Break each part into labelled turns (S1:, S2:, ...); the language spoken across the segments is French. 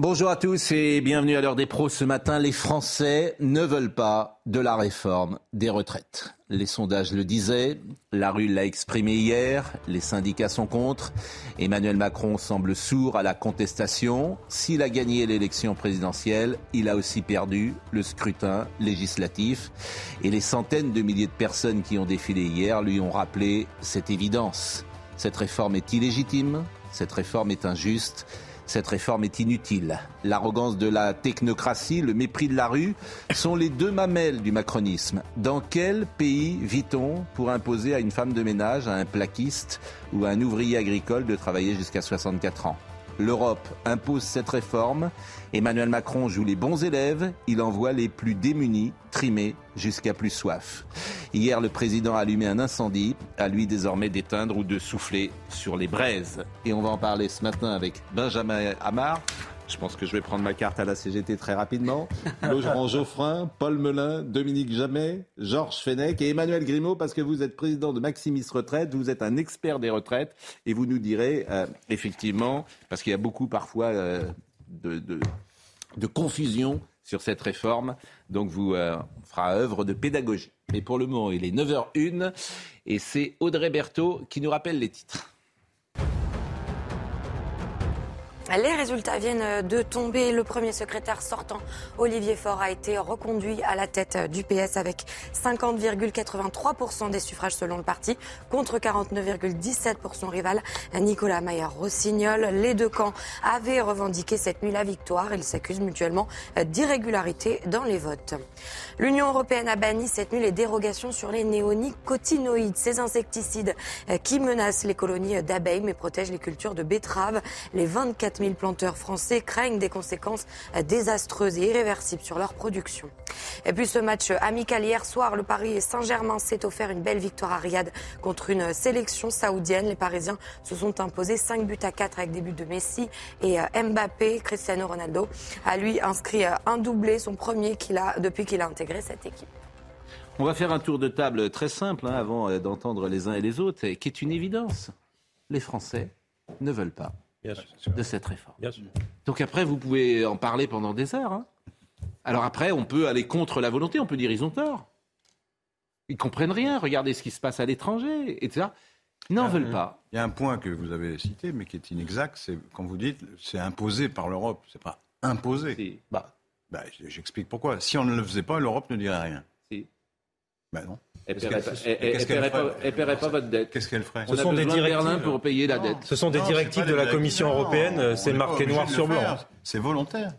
S1: Bonjour à tous et bienvenue à l'heure des pros. Ce matin, les Français ne veulent pas de la réforme des retraites. Les sondages le disaient, la rue l'a exprimé hier, les syndicats sont contre. Emmanuel Macron semble sourd à la contestation. S'il a gagné l'élection présidentielle, il a aussi perdu le scrutin législatif. Et les centaines de milliers de personnes qui ont défilé hier lui ont rappelé cette évidence. Cette réforme est illégitime, cette réforme est injuste. Cette réforme est inutile. L'arrogance de la technocratie, le mépris de la rue sont les deux mamelles du macronisme. Dans quel pays vit-on pour imposer à une femme de ménage, à un plaquiste ou à un ouvrier agricole de travailler jusqu'à 64 ans? L'Europe impose cette réforme. Emmanuel Macron joue les bons élèves. Il envoie les plus démunis trimer jusqu'à plus soif. Hier, le président a allumé un incendie. À lui désormais d'éteindre ou de souffler sur les braises. Et on va en parler ce matin avec Benjamin Amar. Je pense que je vais prendre ma carte à la CGT très rapidement. Laurent Geoffrin, Paul Melun, Dominique Jamet, Georges Fenech et Emmanuel Grimaud, parce que vous êtes président de Maximis Retraite, vous êtes un expert des retraites, et vous nous direz, euh, effectivement, parce qu'il y a beaucoup parfois euh, de, de, de, confusion sur cette réforme, donc vous euh, fera œuvre de pédagogie. Mais pour le moment, il est 9h01, et c'est Audrey Berthaud qui nous rappelle les titres.
S2: Les résultats viennent de tomber. Le premier secrétaire sortant, Olivier Faure, a été reconduit à la tête du PS avec 50,83% des suffrages selon le parti, contre 49,17% pour son rival Nicolas Maillard-Rossignol. Les deux camps avaient revendiqué cette nuit la victoire. Ils s'accusent mutuellement d'irrégularité dans les votes. L'Union européenne a banni cette nuit les dérogations sur les néonicotinoïdes, ces insecticides qui menacent les colonies d'abeilles mais protègent les cultures de betteraves. Les 24 000 planteurs français craignent des conséquences désastreuses et irréversibles sur leur production. Et puis ce match amical hier soir, le Paris Saint-Germain s'est offert une belle victoire à Riyad contre une sélection saoudienne. Les Parisiens se sont imposés 5 buts à 4 avec des buts de Messi et Mbappé. Cristiano Ronaldo a lui inscrit un doublé, son premier qu'il a depuis qu'il a intégré cette équipe.
S1: On va faire un tour de table très simple hein, avant d'entendre les uns et les autres, qui est une évidence. Les Français ne veulent pas de cette réforme. Donc après, vous pouvez en parler pendant des heures. Hein. Alors après, on peut aller contre la volonté, on peut dire ils ont tort. Ils comprennent rien. Regardez ce qui se passe à l'étranger, etc. Ils n'en veulent pas.
S3: Il y a un point que vous avez cité, mais qui est inexact, c'est quand vous dites c'est imposé par l'Europe, c'est pas imposé. Bah, bah, j'explique pourquoi. Si on ne le faisait pas, l'Europe ne dirait rien. Ben non.
S1: Elle ne paierait pas votre dette.
S3: Qu'est-ce qu'elle ferait
S1: On
S4: Ce
S1: a
S4: sont des
S1: de
S4: directives.
S1: Berlin pour payer la dette.
S4: Ce sont des
S3: Non,
S4: directives de la Commission européenne, c'est marqué noir sur blanc.
S3: C'est volontaire.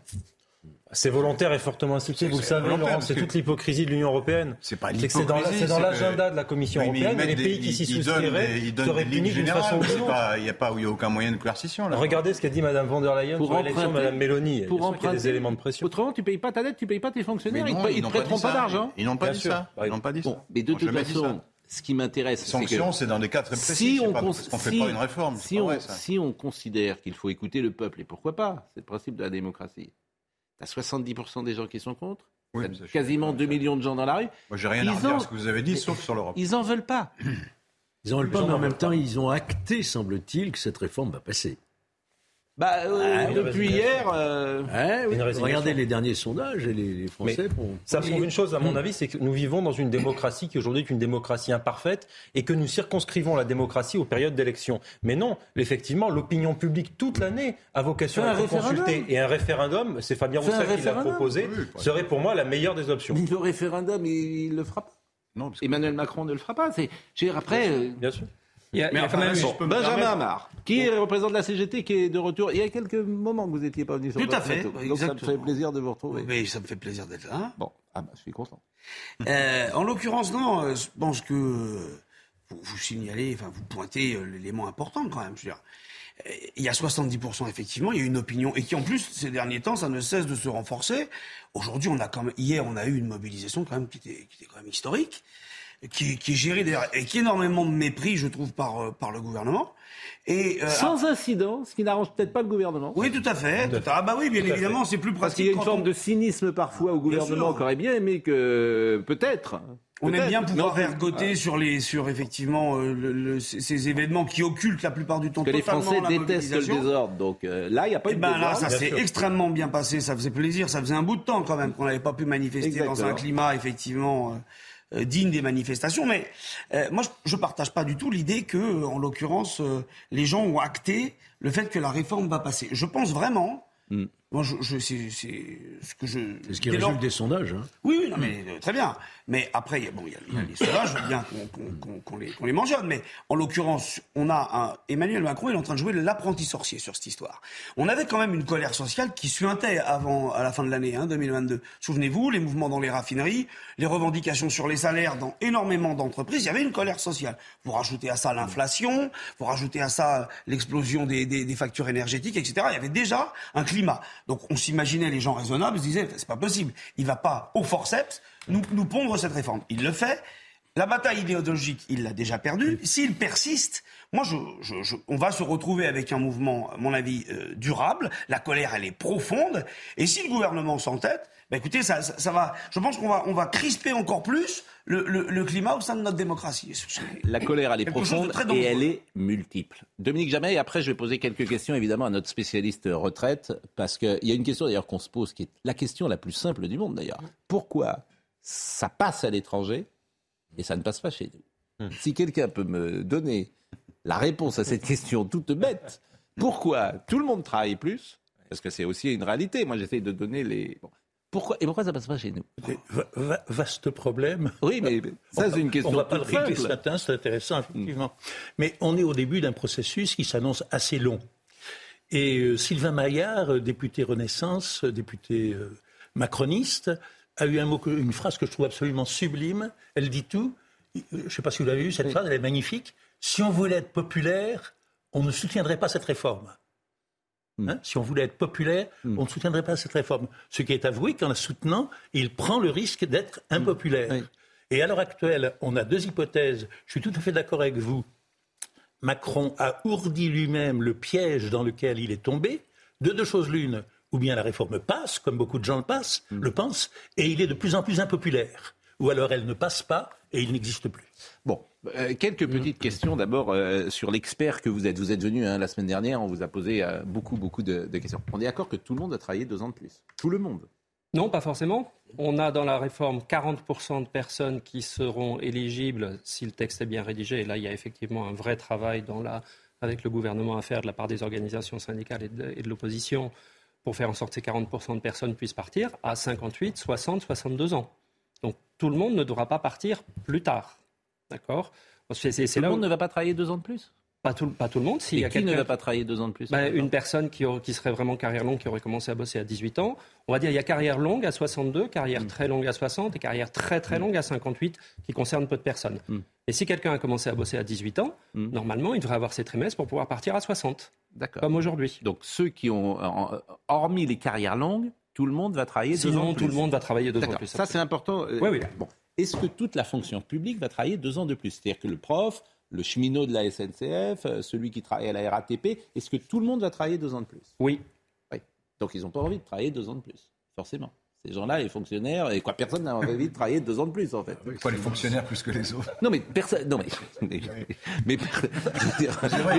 S4: C'est volontaire et fortement instructif, vous le savez, Laurent, c'est toute l'hypocrisie de l'Union européenne.
S3: C'est pas l'hypocrisie,
S4: c'est dans
S3: que-
S4: l'agenda de la Commission
S3: Oui, mais
S4: européenne et les
S3: mettent
S4: pays
S3: des-
S4: qui s'y souscriraient
S3: des-
S4: seraient
S3: des
S4: punis d'une façon
S3: générales.
S4: ou
S3: C'est
S4: d'une autre.
S3: pas- Il n'y a pas, il y a aucun moyen de coercition là.
S4: Regardez ce qu'a dit Mme von der Leyen
S1: Pour
S4: sur l'élection de
S1: emprunter-
S4: Mme Mélanie.
S1: Pour
S4: qu'il y a des éléments de pression.
S1: Autrement, tu ne payes pas ta dette, tu ne payes pas tes
S3: Mais
S1: fonctionnaires. ils
S3: non,
S1: ne te prêteront pas d'argent.
S3: Ils n'ont pas dit ça. Ils n'ont pas dit ça.
S1: mais de toute façon, ce qui m'intéresse, c'est que
S3: Sanction, c'est dans des cas très précis.
S1: si on,
S3: pas
S1: cons-
S3: parce qu'on fait pas une réforme. c'est
S1: si
S3: pas
S1: on-
S3: vrai, ça.
S1: si on considère qu'il faut écouter le peuple, et pourquoi pas, c'est le principe de la démocratie, tu as 70% des gens qui sont contre,
S3: Oui, ça,
S1: quasiment
S3: d'accord
S1: 2
S3: avec ça.
S1: millions de gens dans la rue,
S3: Moi, j'ai rien à
S1: Ils
S3: redire
S1: ont-
S3: à ce que vous avez dit, sauf sur l'Europe.
S1: ils en veulent pas.
S5: Ils en veulent pas, mais en même temps, ils ont acté, semble-t-il, que cette réforme va passer.
S1: Bah, euh,
S4: Ah,
S1: depuis hier, euh,
S5: Ouais, oui. Regardez les derniers sondages et les, les Français font.
S4: Ça prouve une chose, à mon avis, c'est que nous vivons dans une démocratie qui aujourd'hui est une démocratie imparfaite et que nous circonscrivons la démocratie aux périodes d'élection. Mais non, effectivement, l'opinion publique toute l'année a vocation à être consultée. Et un référendum, c'est Fabien Roussel qui l'a proposé,
S3: Oui,
S4: serait pour moi la meilleure des options.
S1: mais le référendum, il ne le fera pas.
S3: Non, parce que-
S1: Emmanuel Macron ne le fera pas. Après, euh,
S4: Bien sûr.
S6: Il y a, il y a
S3: Mais
S6: quand
S3: enfin,
S6: même
S3: si
S6: eu-
S3: je peux me
S1: Benjamin Amar, qui est représentant de la CGT, qui est de retour. Il y a quelques moments que vous n'étiez pas venu sur
S6: Tout à fait,
S1: plateau. Donc ça me fait plaisir de vous retrouver.
S6: Oui, ça me fait plaisir d'être là.
S1: Bon, ah bah, je suis content.
S6: Euh, en l'occurrence, non, euh, je pense que euh, vous, vous signalez, enfin, vous pointez l'élément important quand même. Je veux dire. il y a 70% effectivement, il y a une opinion et qui en plus ces derniers temps ça ne cesse de se renforcer. Aujourd'hui, on a quand même hier on a eu une mobilisation quand même qui était, qui était quand même historique, qui, qui est gérée d'ailleurs et qui est énormément de mépris je trouve par euh, par le gouvernement.
S1: Et, euh, Sans incident, ce qui n'arrange peut-être pas le gouvernement.
S6: Oui, tout à fait. Tout à... Ah bah oui, bien évidemment, c'est plus pratique.
S1: Parce qu'il y a une forme de cynisme parfois au gouvernement qui aurait bien aimé que peut-être
S6: on aime bien pouvoir ergoter sur les, sur effectivement euh, le, ces événements qui occultent la plupart du temps
S1: que les Français détestent le désordre. Donc euh, là, il n'y a pas eu
S6: de ben Là, ça s'est extrêmement bien passé. Ça faisait plaisir. Ça faisait un bout de temps quand même qu'on n'avait pas pu manifester dans un climat effectivement euh, digne des manifestations. Mais moi, je, ne partage pas du tout l'idée que, en l'occurrence, les gens ont acté le fait que la réforme va passer. Je pense vraiment. Moi, je, je c'est ce que je.
S5: C'est ce qui résulte des sondages. Hein.
S6: Oui, oui, non, mais très bien. Mais après, bon, il y, a, les sondages, bien qu'on les, qu les mentionne. Mais en l'occurrence, on a un, Emmanuel Macron, il est en train de jouer l'apprenti sorcier sur cette histoire. On avait quand même une colère sociale qui suintait avant, à la fin de l'année hein, 2022. Souvenez-vous, les mouvements dans les raffineries, les revendications sur les salaires dans énormément d'entreprises, il y avait une colère sociale. Vous rajoutez à ça l'inflation, vous rajoutez à ça l'explosion des, des, des, factures énergétiques, etc. Il y avait déjà un climat. Donc on s'imaginait les gens raisonnables, se disaient, c'est pas possible. Il va pas au forceps nous, nous pondre cette réforme. Il le fait. La bataille idéologique, il l'a déjà perdue. S'il persiste, moi, je, je, on va se retrouver avec un mouvement, à mon avis, euh, durable. La colère, elle est profonde. Et si le gouvernement s'entête, bah écoutez, ça, ça, va. Je pense qu'on va, on va crisper encore plus le, le, le, climat au sein de notre démocratie.
S1: La colère, elle est profonde et elle est multiple. Dominique Jamais, et après, je vais poser quelques questions, évidemment, à notre spécialiste retraite, parce qu'il y a une question d'ailleurs qu'on se pose, qui est la question la plus simple du monde d'ailleurs. Pourquoi ça passe à l'étranger et ça ne passe pas chez nous? Hmm. Si quelqu'un peut me donner la réponse à cette question toute bête, pourquoi tout le monde travaille plus? Parce que c'est aussi une réalité. Moi, j'essaie de donner les. Pourquoi et pourquoi ça passe pas chez nous?
S7: Vaste problème.
S1: Oui, mais ça c'est une question. On
S7: va pas le régler ce matin, c'est intéressant effectivement. Mais on est au début d'un processus qui s'annonce assez long. Et euh, Sylvain Maillard, euh, député Renaissance, euh, député macroniste, a eu un mot, une phrase que je trouve absolument sublime. Elle dit tout. Je ne sais pas si vous l'avez vu, cette phrase, elle est magnifique. Si on voulait être populaire, on ne soutiendrait pas cette réforme. Hmm. Hein? si on voulait être populaire, hmm. on ne soutiendrait pas cette réforme. Ce qui est avoué qu'en la soutenant, il prend le risque d'être hmm. impopulaire. Et à l'heure actuelle, on a deux hypothèses. Je suis tout à fait d'accord avec vous. Macron a ourdi lui-même le piège dans lequel il est tombé. De deux choses l'une ou bien la réforme passe, comme beaucoup de gens le, passent, mm. le pensent, et il est de plus en plus impopulaire. Ou alors elle ne passe pas et il n'existe plus.
S1: Bon, euh, quelques petites questions d'abord euh, sur l'expert que vous êtes. Vous êtes venu hein, la semaine dernière, on vous a posé euh, beaucoup, beaucoup de, de, questions. On est d'accord que tout le monde a travaillé deux ans de plus Tout le monde
S8: non, pas forcément. On a dans la réforme 40% de personnes qui seront éligibles si le texte est bien rédigé. Et là, il y a effectivement un vrai travail dans la, avec le gouvernement à faire de la part des organisations syndicales et de, et de l'opposition pour faire en sorte que ces 40% de personnes puissent partir à 58, 60, 62 ans. Donc tout le monde ne devra pas partir plus tard. D'accord?
S1: Tout le monde ne va pas travailler deux ans de plus?
S8: Pas tout, pas tout le monde.
S1: Si qui ne va pas travailler deux ans de plus
S8: bah, Une personne qui, qui, serait vraiment carrière longue, qui aurait commencé à bosser à 18 ans. On va dire il y a carrière longue à 62, carrière mm. très longue à 60 et carrière très très mm. longue à 58 qui concerne peu de personnes. Mm. Et si quelqu'un a commencé à bosser à 18 ans, normalement, il devrait avoir ses trimestres pour pouvoir partir à 60. D'accord. Comme aujourd'hui.
S1: Donc ceux qui ont, hormis les carrières longues, tout le monde va travailler deux ans de plus.
S8: tout le monde va travailler deux ans de plus.
S1: Ça, c'est important.
S8: Euh, oui, oui.
S1: Bon. Est-ce que toute la fonction publique va travailler deux ans de plus? C'est-à-dire que le prof, le cheminot de la SNCF, euh, celui qui travaille à la RATP, est-ce que tout le monde va travailler deux ans de plus?
S8: Oui.
S1: Oui. Donc ils n'ont pas envie de travailler deux ans de plus, forcément. Ces gens-là, les fonctionnaires, et quoi, personne n'a envie de travailler deux ans de plus, en fait.
S3: Quoi, les fonctionnaires plus que les autres
S1: Non, mais personne. Non, mais. Mais, mais,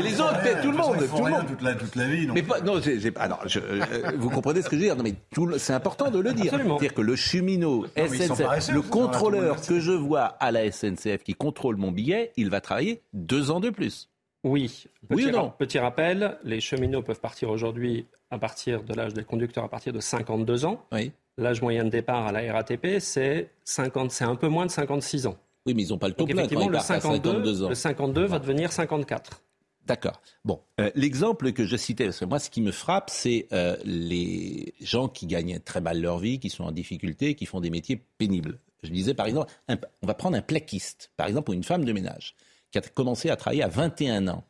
S1: les autres, tout le monde. Tout le monde.
S3: Toute la, toute la vie.
S1: Mais pas, non, j'ai, pas. je, euh, vous comprenez ce que je veux dire Non, mais c'est important de le dire. C'est-à-dire que le cheminot, SNCF, le contrôleur que je vois à la SNCF qui contrôle mon billet, il va travailler deux ans de plus.
S8: Oui. Petit, oui non? petit rappel, les cheminots peuvent partir aujourd'hui à partir de l'âge des conducteurs à partir de 52 ans.
S1: Oui.
S8: L'âge moyen de départ à la RATP, c'est un peu moins de 56 ans.
S1: Oui, mais ils n'ont pas le taux plein
S8: quand le 52, ans. Le 52 va devenir 54.
S1: D'accord. Bon, euh, l'exemple que je citais, parce que moi, ce qui me frappe, c'est euh, les gens qui gagnent très mal leur vie, qui sont en difficulté, qui font des métiers pénibles. Je disais, par exemple, on va prendre un plaquiste, par exemple, ou une femme de ménage, qui a commencé à travailler à 21 ans.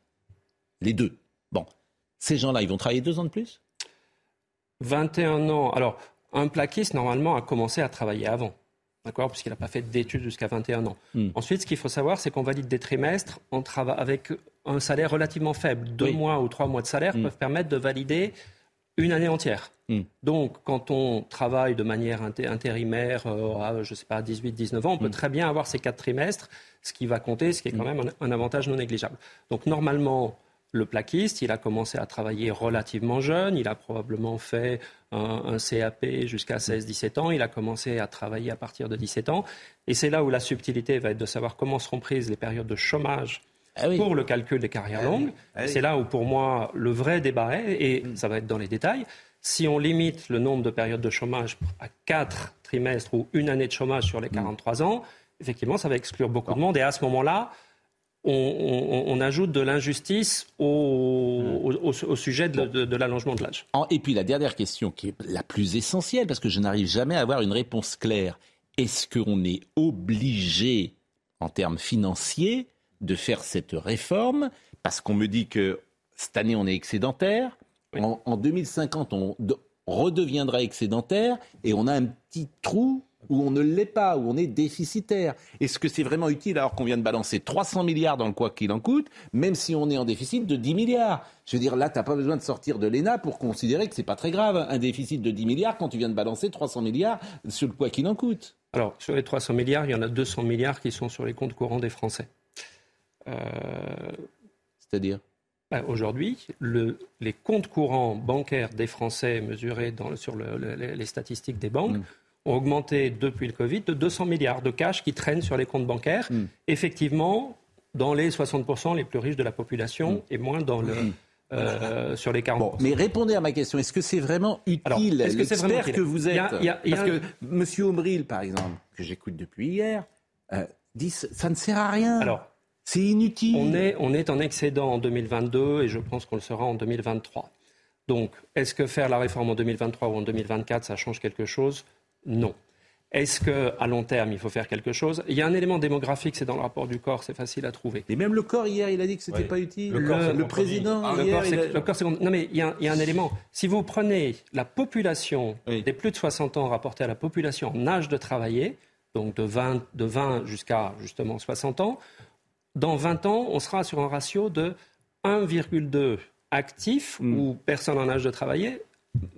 S1: Les deux. Bon, Ces gens-là, ils vont travailler deux ans de plus?
S8: 21 ans. Alors, un plaquiste, normalement, a commencé à travailler avant. D'accord Puisqu'il n'a pas fait d'études jusqu'à 21 ans. Hmm. Ensuite, ce qu'il faut savoir, c'est qu'on valide des trimestres avec un salaire relativement faible. Deux mois ou trois mois de salaire hmm. peuvent permettre de valider une année entière. Hmm. Donc, quand on travaille de manière intérimaire euh, à, je sais pas, 18, 19 ans, on peut très bien avoir ces quatre trimestres, ce qui va compter, ce qui est quand même un avantage non négligeable. Donc, normalement, le plaquiste, il a commencé à travailler relativement jeune, il a probablement fait un, CAP jusqu'à 16-17 ans, il a commencé à travailler à partir de 17 ans, et c'est là où la subtilité va être de savoir comment seront prises les périodes de chômage ah pour le calcul des carrières ah longues. Ah c'est là où pour moi le vrai débat est, et mm. ça va être dans les détails. Si on limite le nombre de périodes de chômage à 4 trimestres ou une année de chômage sur les 43 mm. ans, effectivement, ça va exclure beaucoup de monde, et à ce moment-là, on, ajoute de l'injustice au, sujet de, l'allongement de l'âge.
S1: Et puis la dernière question qui est la plus essentielle, parce que je n'arrive jamais à avoir une réponse claire. Est-ce qu'on est obligé, en termes financiers, de faire cette réforme? Parce qu'on me dit que cette année, on est excédentaire. En, en 2050, on redeviendra excédentaire et on a un petit trou où on ne l'est pas, où on est déficitaire. Est-ce que c'est vraiment utile alors qu'on vient de balancer 300 milliards dans le quoi qu'il en coûte, même si on est en déficit de 10 milliards? Je veux dire, là, tu n'as pas besoin de sortir de l'ENA pour considérer que c'est pas très grave, un déficit de 10 milliards quand tu viens de balancer 300 milliards sur le quoi qu'il en coûte.
S8: Alors, sur les 300 milliards, il y en a 200 milliards qui sont sur les comptes courants des Français.
S1: Euh, C'est-à-dire?
S8: ben, Aujourd'hui, les comptes courants bancaires des Français mesurés sur les statistiques des banques mm ont augmenté depuis le Covid de 200 milliards de cash qui traînent sur les comptes bancaires. Hmm. Effectivement, dans les 60% les plus riches de la population hmm. et moins dans le, hmm. euh, sur les 40%. Bon,
S1: mais répondez à ma question. Est-ce que c'est vraiment utile l'expert que, que vous êtes Parce que M. Ombril, par exemple, que j'écoute depuis hier, euh, dit ça ne sert à rien. Alors, c'est inutile.
S8: On est, on est en excédent en 2022 et je pense qu'on le sera en 2023. Donc, est-ce que faire la réforme en 2023 ou en 2024, ça change quelque chose? Non. Est-ce qu'à long terme, il faut faire quelque chose? Il y a un élément démographique, c'est dans le rapport du corps, c'est facile à trouver.
S1: Et même le corps, hier, il a dit que ce n'était pas utile. Le, président, ah, hier,
S8: le corps, c'est... Non, mais il y, a, un élément. Si vous prenez la population des plus de 60 ans rapportée à la population en âge de travailler, donc de 20, de 20 jusqu'à justement 60 ans, dans 20 ans, on sera sur un ratio de 1,2 actifs hmm. ou personnes en âge de travailler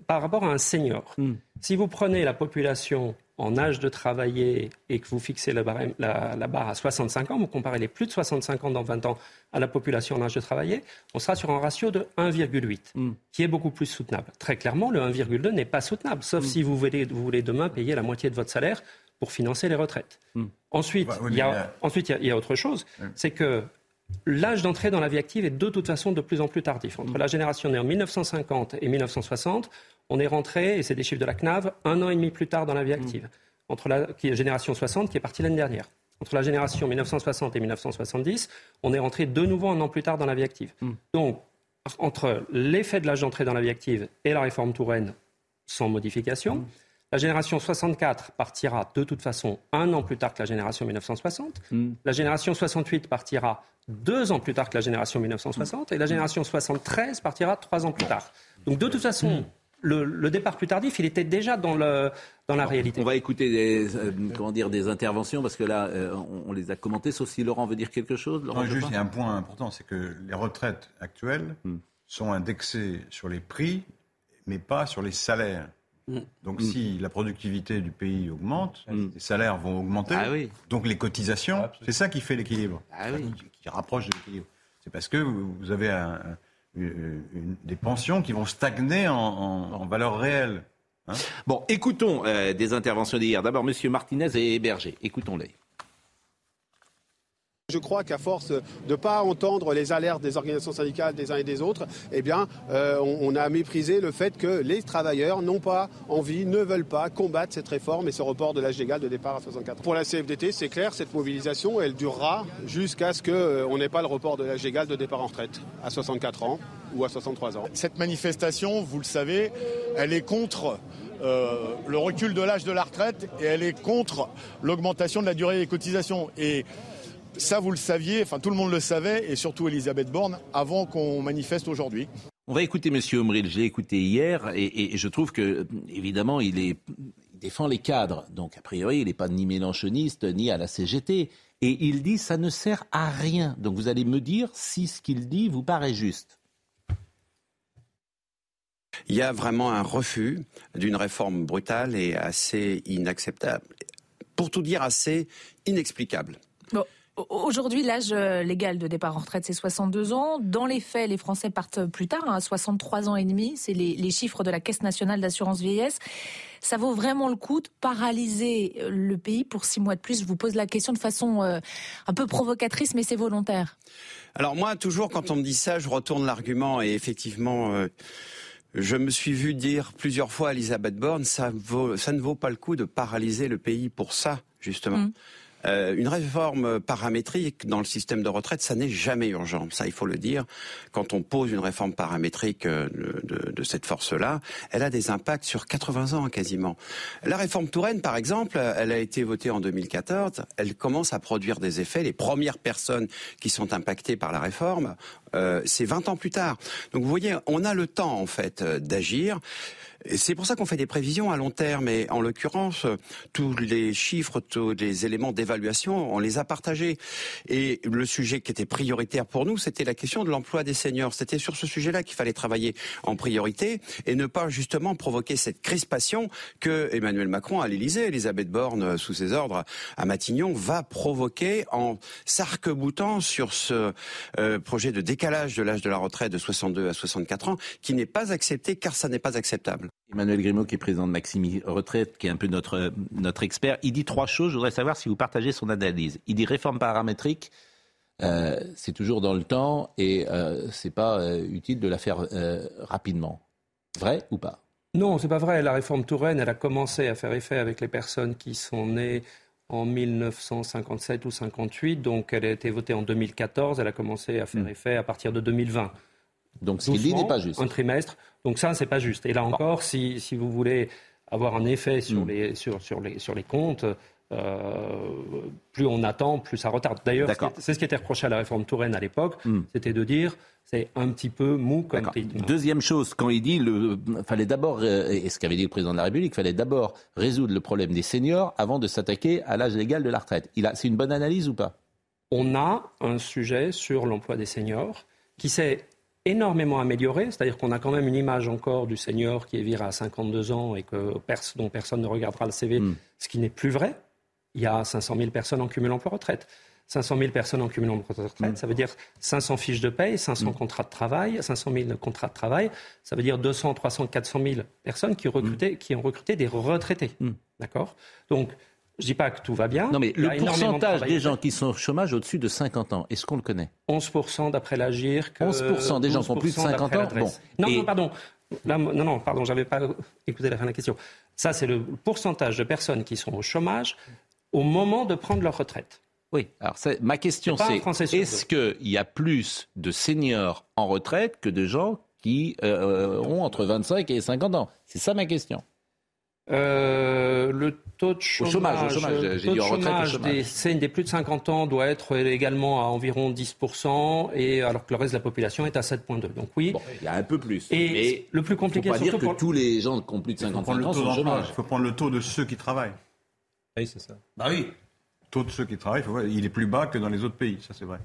S8: par rapport à un senior. Hmm. Si vous prenez la population en âge de travailler et que vous fixez la, barre à 65 ans, vous comparez les plus de 65 ans dans 20 ans à la population en âge de travailler, on sera sur un ratio de 1,8, hmm. qui est beaucoup plus soutenable. Très clairement, le 1,2 n'est pas soutenable, sauf hmm. si vous voulez, vous voulez, demain payer la moitié de votre salaire pour financer les retraites. Ensuite, il y, y, a autre chose, c'est que l'âge d'entrée dans la vie active est de toute façon de plus en plus tardif. Entre la génération née en 1950 et 1960, on est rentré, et c'est des chiffres de la CNAV, un an et demi plus tard dans la vie active. Entre la génération 60 qui est partie l'année dernière. Entre la génération 1960 et 1970, on est rentré de nouveau un an plus tard dans la vie active. Mm. Donc, entre l'effet de l'âge d'entrée dans la vie active et la réforme Touraine, sans modification, mm. La génération 64 partira de toute façon un an plus tard que la génération 1960. Mm. La génération 68 partira deux ans plus tard que la génération 1960. Et la génération 73 partira trois ans plus tard. Donc de toute façon, mm. le, départ plus tardif, il était déjà dans, le, dans la réalité.
S1: On va écouter des, euh, comment dire, des interventions parce que là, euh, on, les a commentées, sauf si Laurent veut dire quelque chose.
S3: non, juste, il y a un point important, c'est que les retraites actuelles mm. sont indexées sur les prix, mais pas sur les salaires. Mm. Donc si la productivité du pays augmente, mm. les salaires vont augmenter. Ah donc les cotisations, c'est ça qui fait l'équilibre, ah qui, rapproche de l'équilibre. C'est parce que vous avez des pensions qui vont stagner en, valeur réelle.
S1: Hein. bon, écoutons euh, des interventions d'hier. D'abord, M. Martinez et Berger. Écoutons-les.
S9: Je crois qu'à force de ne pas entendre les alertes des organisations syndicales des uns et des autres, eh bien, euh, on, a méprisé le fait que les travailleurs n'ont pas envie, ne veulent pas combattre cette réforme et ce report de l'âge légal de départ à 64 ans. Pour la CFDT, c'est clair, cette mobilisation, elle durera jusqu'à ce qu'on euh, n'ait pas le report de l'âge légal de départ en retraite à 64 ans ou à 63 ans.
S10: Cette manifestation, vous le savez, elle est contre euh, le recul de l'âge de la retraite et elle est contre l'augmentation de la durée des cotisations. Et ça, vous le saviez, enfin tout le monde le savait, et surtout Elisabeth Borne, avant qu'on manifeste aujourd'hui.
S1: On va écouter M. Omril. Je l'ai écouté hier et, je trouve que, évidemment, il, est, il défend les cadres. Donc, a priori, il n'est pas ni mélanchoniste ni à la CGT. Et il dit ça ne sert à rien. Donc, vous allez me dire si ce qu'il dit vous paraît juste.
S11: Il y a vraiment un refus d'une réforme brutale et assez inacceptable. Pour tout dire, assez inexplicable.
S12: Aujourd'hui, l'âge euh, légal de départ en retraite, c'est 62 ans. Dans les faits, les Français partent plus tard, à hein, 63 ans et demi. C'est les, chiffres de la Caisse nationale d'assurance vieillesse. Ça vaut vraiment le coup de paralyser euh, le pays pour six mois de plus Je vous pose la question de façon euh, un peu provocatrice, mais c'est volontaire.
S11: Alors moi, toujours, quand on me dit ça, je retourne l'argument et effectivement... Je me suis vu dire plusieurs fois à Elisabeth Borne, ça, ça ne vaut pas le coup de paralyser le pays pour ça, justement. Mm. Euh, une réforme paramétrique dans le système de retraite, ça n'est jamais urgent. Ça, il faut le dire. Quand on pose une réforme paramétrique euh, de, de, cette force-là, elle a des impacts sur 80 ans quasiment. La réforme Touraine, par exemple, elle a été votée en 2014. Elle commence à produire des effets. Les premières personnes qui sont impactées par la réforme, euh, c'est 20 ans plus tard. Donc vous voyez, on a le temps en fait euh, d'agir. C'est pour ça qu'on fait des prévisions à long terme. Et en l'occurrence, tous les chiffres, tous les éléments d'évaluation, on les a partagés. Et le sujet qui était prioritaire pour nous, c'était la question de l'emploi des seniors. C'était sur ce sujet-là qu'il fallait travailler en priorité et ne pas justement provoquer cette crispation que Emmanuel Macron à l'Élysée, Elisabeth Borne sous ses ordres à Matignon, va provoquer en s'arc-boutant sur ce euh, projet de décalage de l'âge de la retraite de 62 à 64 ans, qui n'est pas accepté car ça n'est pas acceptable.
S1: Emmanuel Grimaud, qui est président de Maximi Retraite, qui est un peu notre, notre expert, il dit trois choses. Je voudrais savoir si vous partagez son analyse. Il dit réforme paramétrique, euh, c'est toujours dans le temps et euh, c'est pas euh, utile de la faire euh, rapidement. Vrai ou pas?
S8: Non, c'est pas vrai. La réforme Touraine, elle a commencé à faire effet avec les personnes qui sont nées en 1957 ou 58, donc elle a été votée en 2014, elle a commencé à faire hmm. effet à partir de 2020.
S1: Donc ce qu'il dit n'est pas juste.
S8: Un trimestre. Donc ça, c'est pas juste. Et là encore, si, si, vous voulez avoir un effet sur, hmm. les, sur, sur, les, sur les comptes, euh, plus on attend, plus ça retarde. D'ailleurs, c'est ce qui était reproché à la réforme Touraine à l'époque, hmm. c'était de dire c'est un petit peu mou comme rythme.
S1: Deuxième chose, quand il dit le fallait d'abord, euh, et ce qu'avait dit le président de la République, fallait d'abord résoudre le problème des seniors avant de s'attaquer à l'âge légal de la retraite. C'est une bonne analyse ou pas?
S8: On a un sujet sur l'emploi des seniors qui s'est énormément amélioré, c'est-à-dire qu'on a quand même une image encore du senior qui est viré à 52 ans et que dont personne ne regardera le CV, hmm. ce qui n'est plus vrai. Il y a 500 000 personnes en cumul emploi-retraite. 500 000 personnes en cumul emploi-retraite, ça veut dire 500 fiches de paye, 500 hmm. contrats de travail, 500 000 contrats de travail, ça veut dire 200, 300, 400 000 personnes qui, qui ont recruté des retraités. D'accord? Donc, je ne dis pas que tout va bien.
S1: Non, mais le pourcentage des gens qui sont au chômage au-dessus de 50 ans, est-ce qu'on le connaît?
S8: 11% d'après l'AGIR.
S1: 11% des gens qui ont plus de 50 ans bon.
S8: Non, non, pardon. non, non, pardon, j'avais pas écouté la fin de la question. Ça, c'est le pourcentage de personnes qui sont au chômage au moment de prendre leur retraite.
S1: Oui, alors ma question c'est est-ce qu'il y a plus de seniors en retraite que de gens qui euh, ont entre 25 et 50 ans? C'est ça ma question.
S8: Euh, le taux de chômage, des, des plus de 50 ans doit être également à environ 10%, et alors que le reste de la population est à 7,2. Donc oui.
S1: il y a un peu plus.
S8: Et le plus compliqué,
S1: faut pas dire que tous les gens qui ont plus de 50 ans sont au chômage.
S3: Il faut prendre le taux de ceux qui travaillent.
S4: Oui, c'est ça.
S3: Bah oui. Le taux de ceux qui travaillent, il est plus bas que dans les autres pays, ça c'est vrai.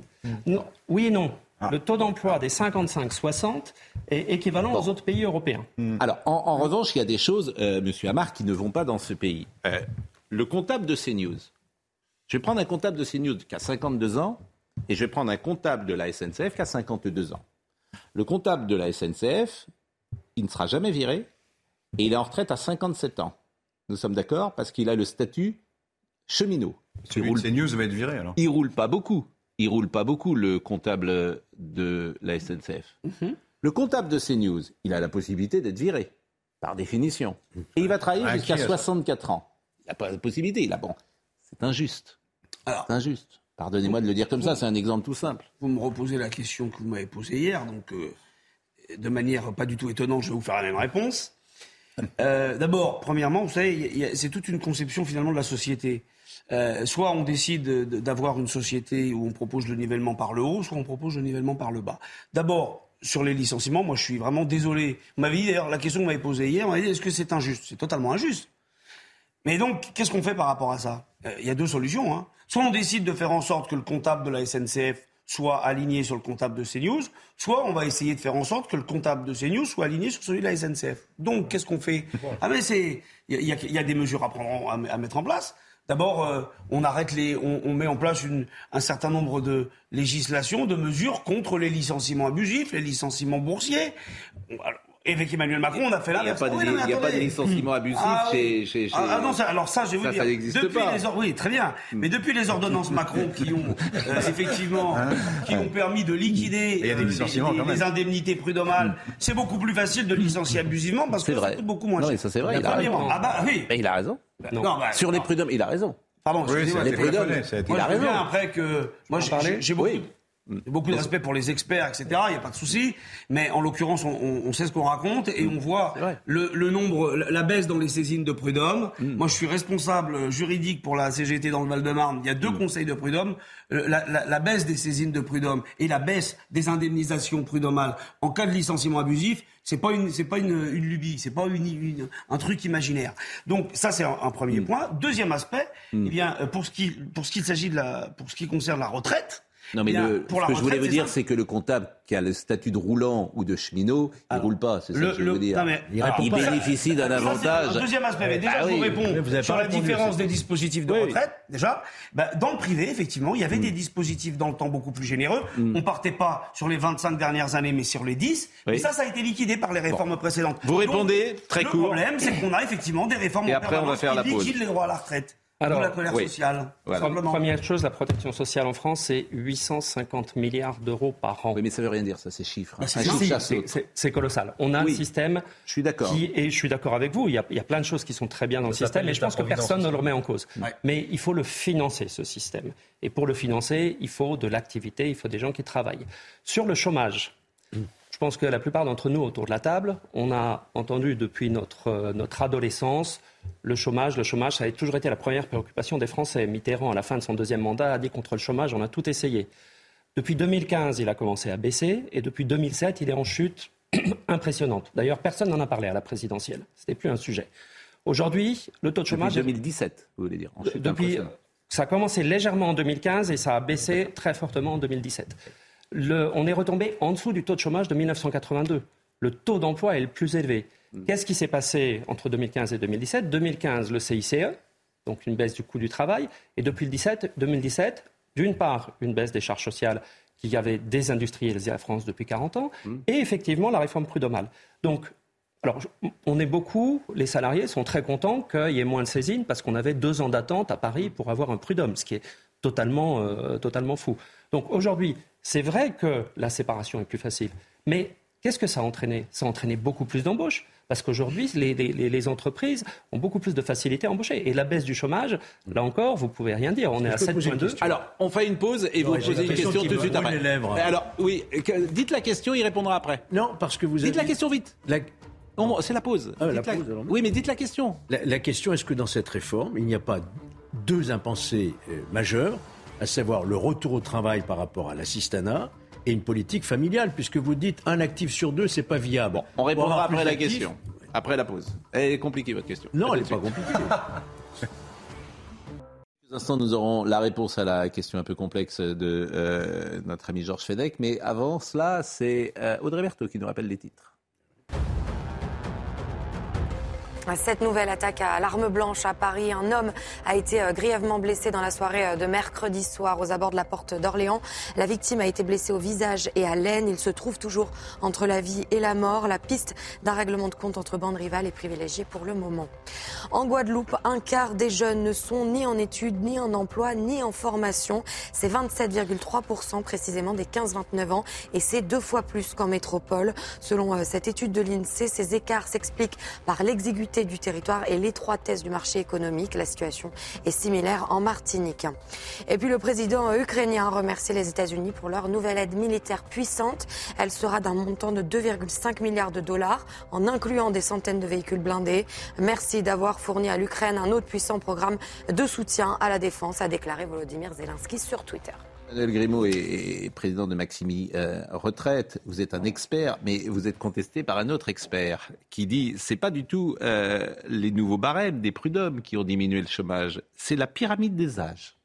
S8: oui et non. Ah. Le taux d'emploi des 55-60 est équivalent aux autres pays européens.
S1: Hmm. Alors, en, revanche, il y a des choses, euh, Monsieur Amar, qui ne vont pas dans ce pays. Euh, le comptable de CNews. Je vais prendre un comptable de CNews qui a 52 ans et je vais prendre un comptable de la SNCF qui a 52 ans. Le comptable de la SNCF, il ne sera jamais viré et il est en retraite à 57 ans. Nous sommes d'accord parce qu'il a le statut cheminot.
S3: Celui de CNews va être viré alors
S1: Il roule pas beaucoup il roule pas beaucoup, le comptable de la SNCF. Mhm. Le comptable de CNews, il a la possibilité d'être viré, par définition. Et il va travailler ah, jusqu'à 64 ans. Il n'a pas la possibilité. Il a, bon, c'est injuste. C'est injuste. Pardonnez-moi de le dire comme ça, c'est un exemple tout simple.
S6: Vous me reposez la question que vous m'avez posée hier, donc euh, de manière pas du tout étonnante, je vais vous faire la même réponse. Euh, d'abord, premièrement, vous savez, c'est toute une conception finalement de la société. Euh, soit on décide d'avoir une société où on propose le nivellement par le haut, soit on propose le nivellement par le bas. D'abord, sur les licenciements, moi je suis vraiment désolé. Vous m'avez dit d'ailleurs, la question que vous m'avez posée hier, on m'avait dit est-ce que c'est injuste? C'est totalement injuste. Mais donc, qu'est-ce qu'on fait par rapport à ça? Euh, Il y a deux solutions. Hein. Soit on décide de faire en sorte que le comptable de la SNCF soit aligné sur le comptable de CNews, soit on va essayer de faire en sorte que le comptable de CNews soit aligné sur celui de la SNCF. Donc, qu'est-ce qu'on fait Ah mais c'est, il y, a- il y a des mesures à prendre, en- à, à mettre en place. D'abord, euh, on arrête les, on, on met en place une, un certain nombre de législations, de mesures contre les licenciements abusifs, les licenciements boursiers. Alors, et avec Emmanuel Macron, on a fait
S1: Il n'y a
S6: l'inverse.
S1: pas de,
S6: Oui, non,
S1: a pas de licenciement abusif
S6: Ah oui.
S1: chez, chez, chez-
S6: Ah, ah non, ça- alors ça, je vais vous
S1: Ça,
S6: dire.
S1: ça n'existe
S6: depuis
S1: pas.
S6: Les, or- oui, très bien. Mais depuis les ordonnances Macron qui ont euh, effectivement, qui ont permis de liquider
S3: des
S6: euh, les,
S3: même.
S6: les indemnités prud'homales, c'est beaucoup plus facile de licencier abusivement parce que
S1: C'est
S6: ça
S1: vrai.
S6: coûte beaucoup moins
S1: Non,
S6: cher.
S1: mais ça, c'est vrai, il a raison.
S6: Ah bah oui.
S1: Mais il a raison.
S6: Non, bah,
S1: Sur les prud'hommes, il a raison.
S6: Pardon,
S3: Oui,
S1: les prud'hommes. Il a raison.
S6: après que. Moi, j'ai- beaucoup,
S1: Oui.
S6: Beaucoup de respect pour les experts, etc. Il n'y a pas de souci. Mais en l'occurrence, on, on- on sait ce qu'on raconte et on voit
S1: C'est vrai.
S6: le, le nombre, la baisse dans les saisines de prud'hommes. Moi, je suis responsable juridique pour la CGT dans le Val-de-Marne. Il y a deux conseils de prud'hommes. Euh, La, la- la baisse des saisines de prud'hommes et la baisse des indemnisations prud'homales en cas de licenciement abusif, c'est pas une, c'est pas une, une lubie, c'est pas une, une- un truc imaginaire. Donc ça, c'est un, un premier point. Deuxième aspect, eh bien, euh, pour ce qui, pour ce qu'il s'agit de la, pour ce qui concerne la retraite.
S1: Non, mais le-
S6: pour
S1: ce
S6: la
S1: que je voulais vous dire, c'est que le comptable qui a le statut de roulant ou de cheminot, il ne roule pas, c'est ça
S6: Le-
S1: que je veux
S6: le-
S1: vous dire.
S6: non, mais-
S1: il
S6: alors, ça-
S1: bénéficie d'un avantage.
S6: Un deuxième aspect, mais déjà,
S1: Ah
S6: je vous
S1: oui.
S6: réponds
S5: vous
S6: sur la différence des dispositifs de
S1: Oui.
S6: retraite. Déjà, bah, dans le privé, effectivement, il y
S1: Mm.
S6: avait des dispositifs dans le temps beaucoup plus généreux. On partait pas sur les 25 dernières années, mais sur les 10.
S1: Oui.
S6: Et ça, ça a été liquidé par les réformes précédentes.
S1: Vous répondez très
S6: le
S1: court.
S6: problème, c'est qu'on a effectivement des réformes
S1: Et
S6: en
S1: après, on va faire la
S6: qui
S1: pause.
S6: liquident les droits à la retraite.
S8: Alors,
S6: la colère
S1: oui.
S6: sociale.
S1: Voilà.
S6: Simplement.
S8: Première chose, la protection sociale en France, c'est 850 milliards d'euros par an.
S1: Oui, mais ça veut rien dire, ça, ces chiffres.
S6: Bah, c'est
S1: chiffre,
S8: colossal. On a
S1: Oui.
S8: un système
S1: Je suis d'accord.
S8: qui, et je suis d'accord avec vous, il y, a, il y a plein de choses qui sont très bien dans le système, et je pense que personne ne le remet en cause.
S6: Ouais.
S8: Mais il faut le financer, ce système. Et pour le financer, il faut de l'activité, il faut des gens qui travaillent. Sur le chômage, je pense que la plupart d'entre nous autour de la table, on a entendu depuis notre, euh, notre adolescence le chômage. Le chômage, ça a toujours été la première préoccupation des Français. Mitterrand, à la fin de son deuxième mandat, a dit contre le chômage, on a tout essayé. Depuis 2015, il a commencé à baisser, et depuis 2007, il est en chute impressionnante. D'ailleurs, personne n'en a parlé à la présidentielle. Ce n'était plus un sujet. Aujourd'hui, le taux de
S1: Depuis
S8: chômage...
S1: 2017, vous voulez dire. en chute
S8: Depuis, ça a commencé légèrement en 2015 et ça a baissé très fortement en 2017. Le- on est retombé en dessous du taux de chômage de 1982. Le taux d'emploi est le plus élevé. Qu'est-ce qui s'est passé entre 2015 et 2017 2015, le CICE, donc une baisse du coût du travail, et depuis le 17 2017, d'une part, une baisse des charges sociales qui avait désindustrialisé la France depuis 40 ans, et effectivement la réforme prud'homale. Donc, alors, on est beaucoup, les salariés sont très contents qu'il y ait moins de saisines parce qu'on avait deux ans d'attente à Paris pour avoir un prud'homme, ce qui est totalement, euh, totalement fou. Donc aujourd'hui, c'est vrai que la séparation est plus facile, mais qu'est-ce que ça a entraîné? Ça a entraîné beaucoup plus d'embauches. Parce qu'aujourd'hui, les, les- les- les entreprises ont beaucoup plus de facilité à embaucher. Et la baisse du chômage, là encore, vous pouvez rien dire. On est à
S5: Je peux poser une
S8: 7,2.
S5: question
S1: Alors, on fait une pause et vous
S5: Ouais,
S1: posez une question tout de suite après.
S5: les lèvres.
S1: Alors, oui, que- dites la question, il répondra après.
S5: Non, parce que vous
S1: Dites
S5: avez...
S1: la question vite.
S5: La,
S1: Non, c'est la pause.
S5: Ah, la
S1: Dites
S5: pause, alors.
S1: Oui, mais dites la question.
S5: la- la question, est-ce que dans cette réforme, il n'y a pas deux impensés euh, majeurs, à savoir le retour au travail par rapport à l'assistanat et une politique familiale, puisque vous dites un actif sur deux, c'est pas viable.
S1: Bon, on répondra après la question. Après la pause. Elle est compliquée, votre question.
S5: Non, elle n'est pas compliquée.
S1: quelques instants, nous aurons la réponse à la question un peu complexe de euh, notre ami Georges Fenech. Mais avant cela, c'est euh, Audrey Berthaud qui nous rappelle les titres.
S2: Cette nouvelle attaque à l'arme blanche à Paris, un homme a été euh, grièvement blessé dans la soirée euh, de mercredi soir aux abords de la porte d'Orléans. La victime a été blessée au visage et à l'aine. Il se trouve toujours entre la vie et la mort. La piste d'un règlement de compte entre bandes rivales est privilégiée pour le moment. En Guadeloupe, un quart des jeunes ne sont ni en études, ni en emploi, ni en formation. C'est 27,3% précisément des 15-29 ans et c'est deux fois plus qu'en métropole. Selon euh, cette étude de l'INSEE, ces écarts s'expliquent par l'exiguïté du territoire et l'étroitesse du marché économique. La situation est similaire en Martinique. Et puis le président ukrainien a remercié les États-Unis pour leur nouvelle aide militaire puissante. Elle sera d'un montant de 2,5 milliards de dollars, en incluant des centaines de véhicules blindés. Merci d'avoir fourni à l'Ukraine un autre puissant programme de soutien à la défense, a déclaré Volodymyr Zelensky sur Twitter.
S1: Emmanuel Grimaud est, président de Maximi euh, Retraite. Vous êtes un expert, mais vous êtes contesté par un autre expert qui dit c'est pas du tout euh, les nouveaux barèmes des prud'hommes qui ont diminué le chômage, c'est la pyramide des âges.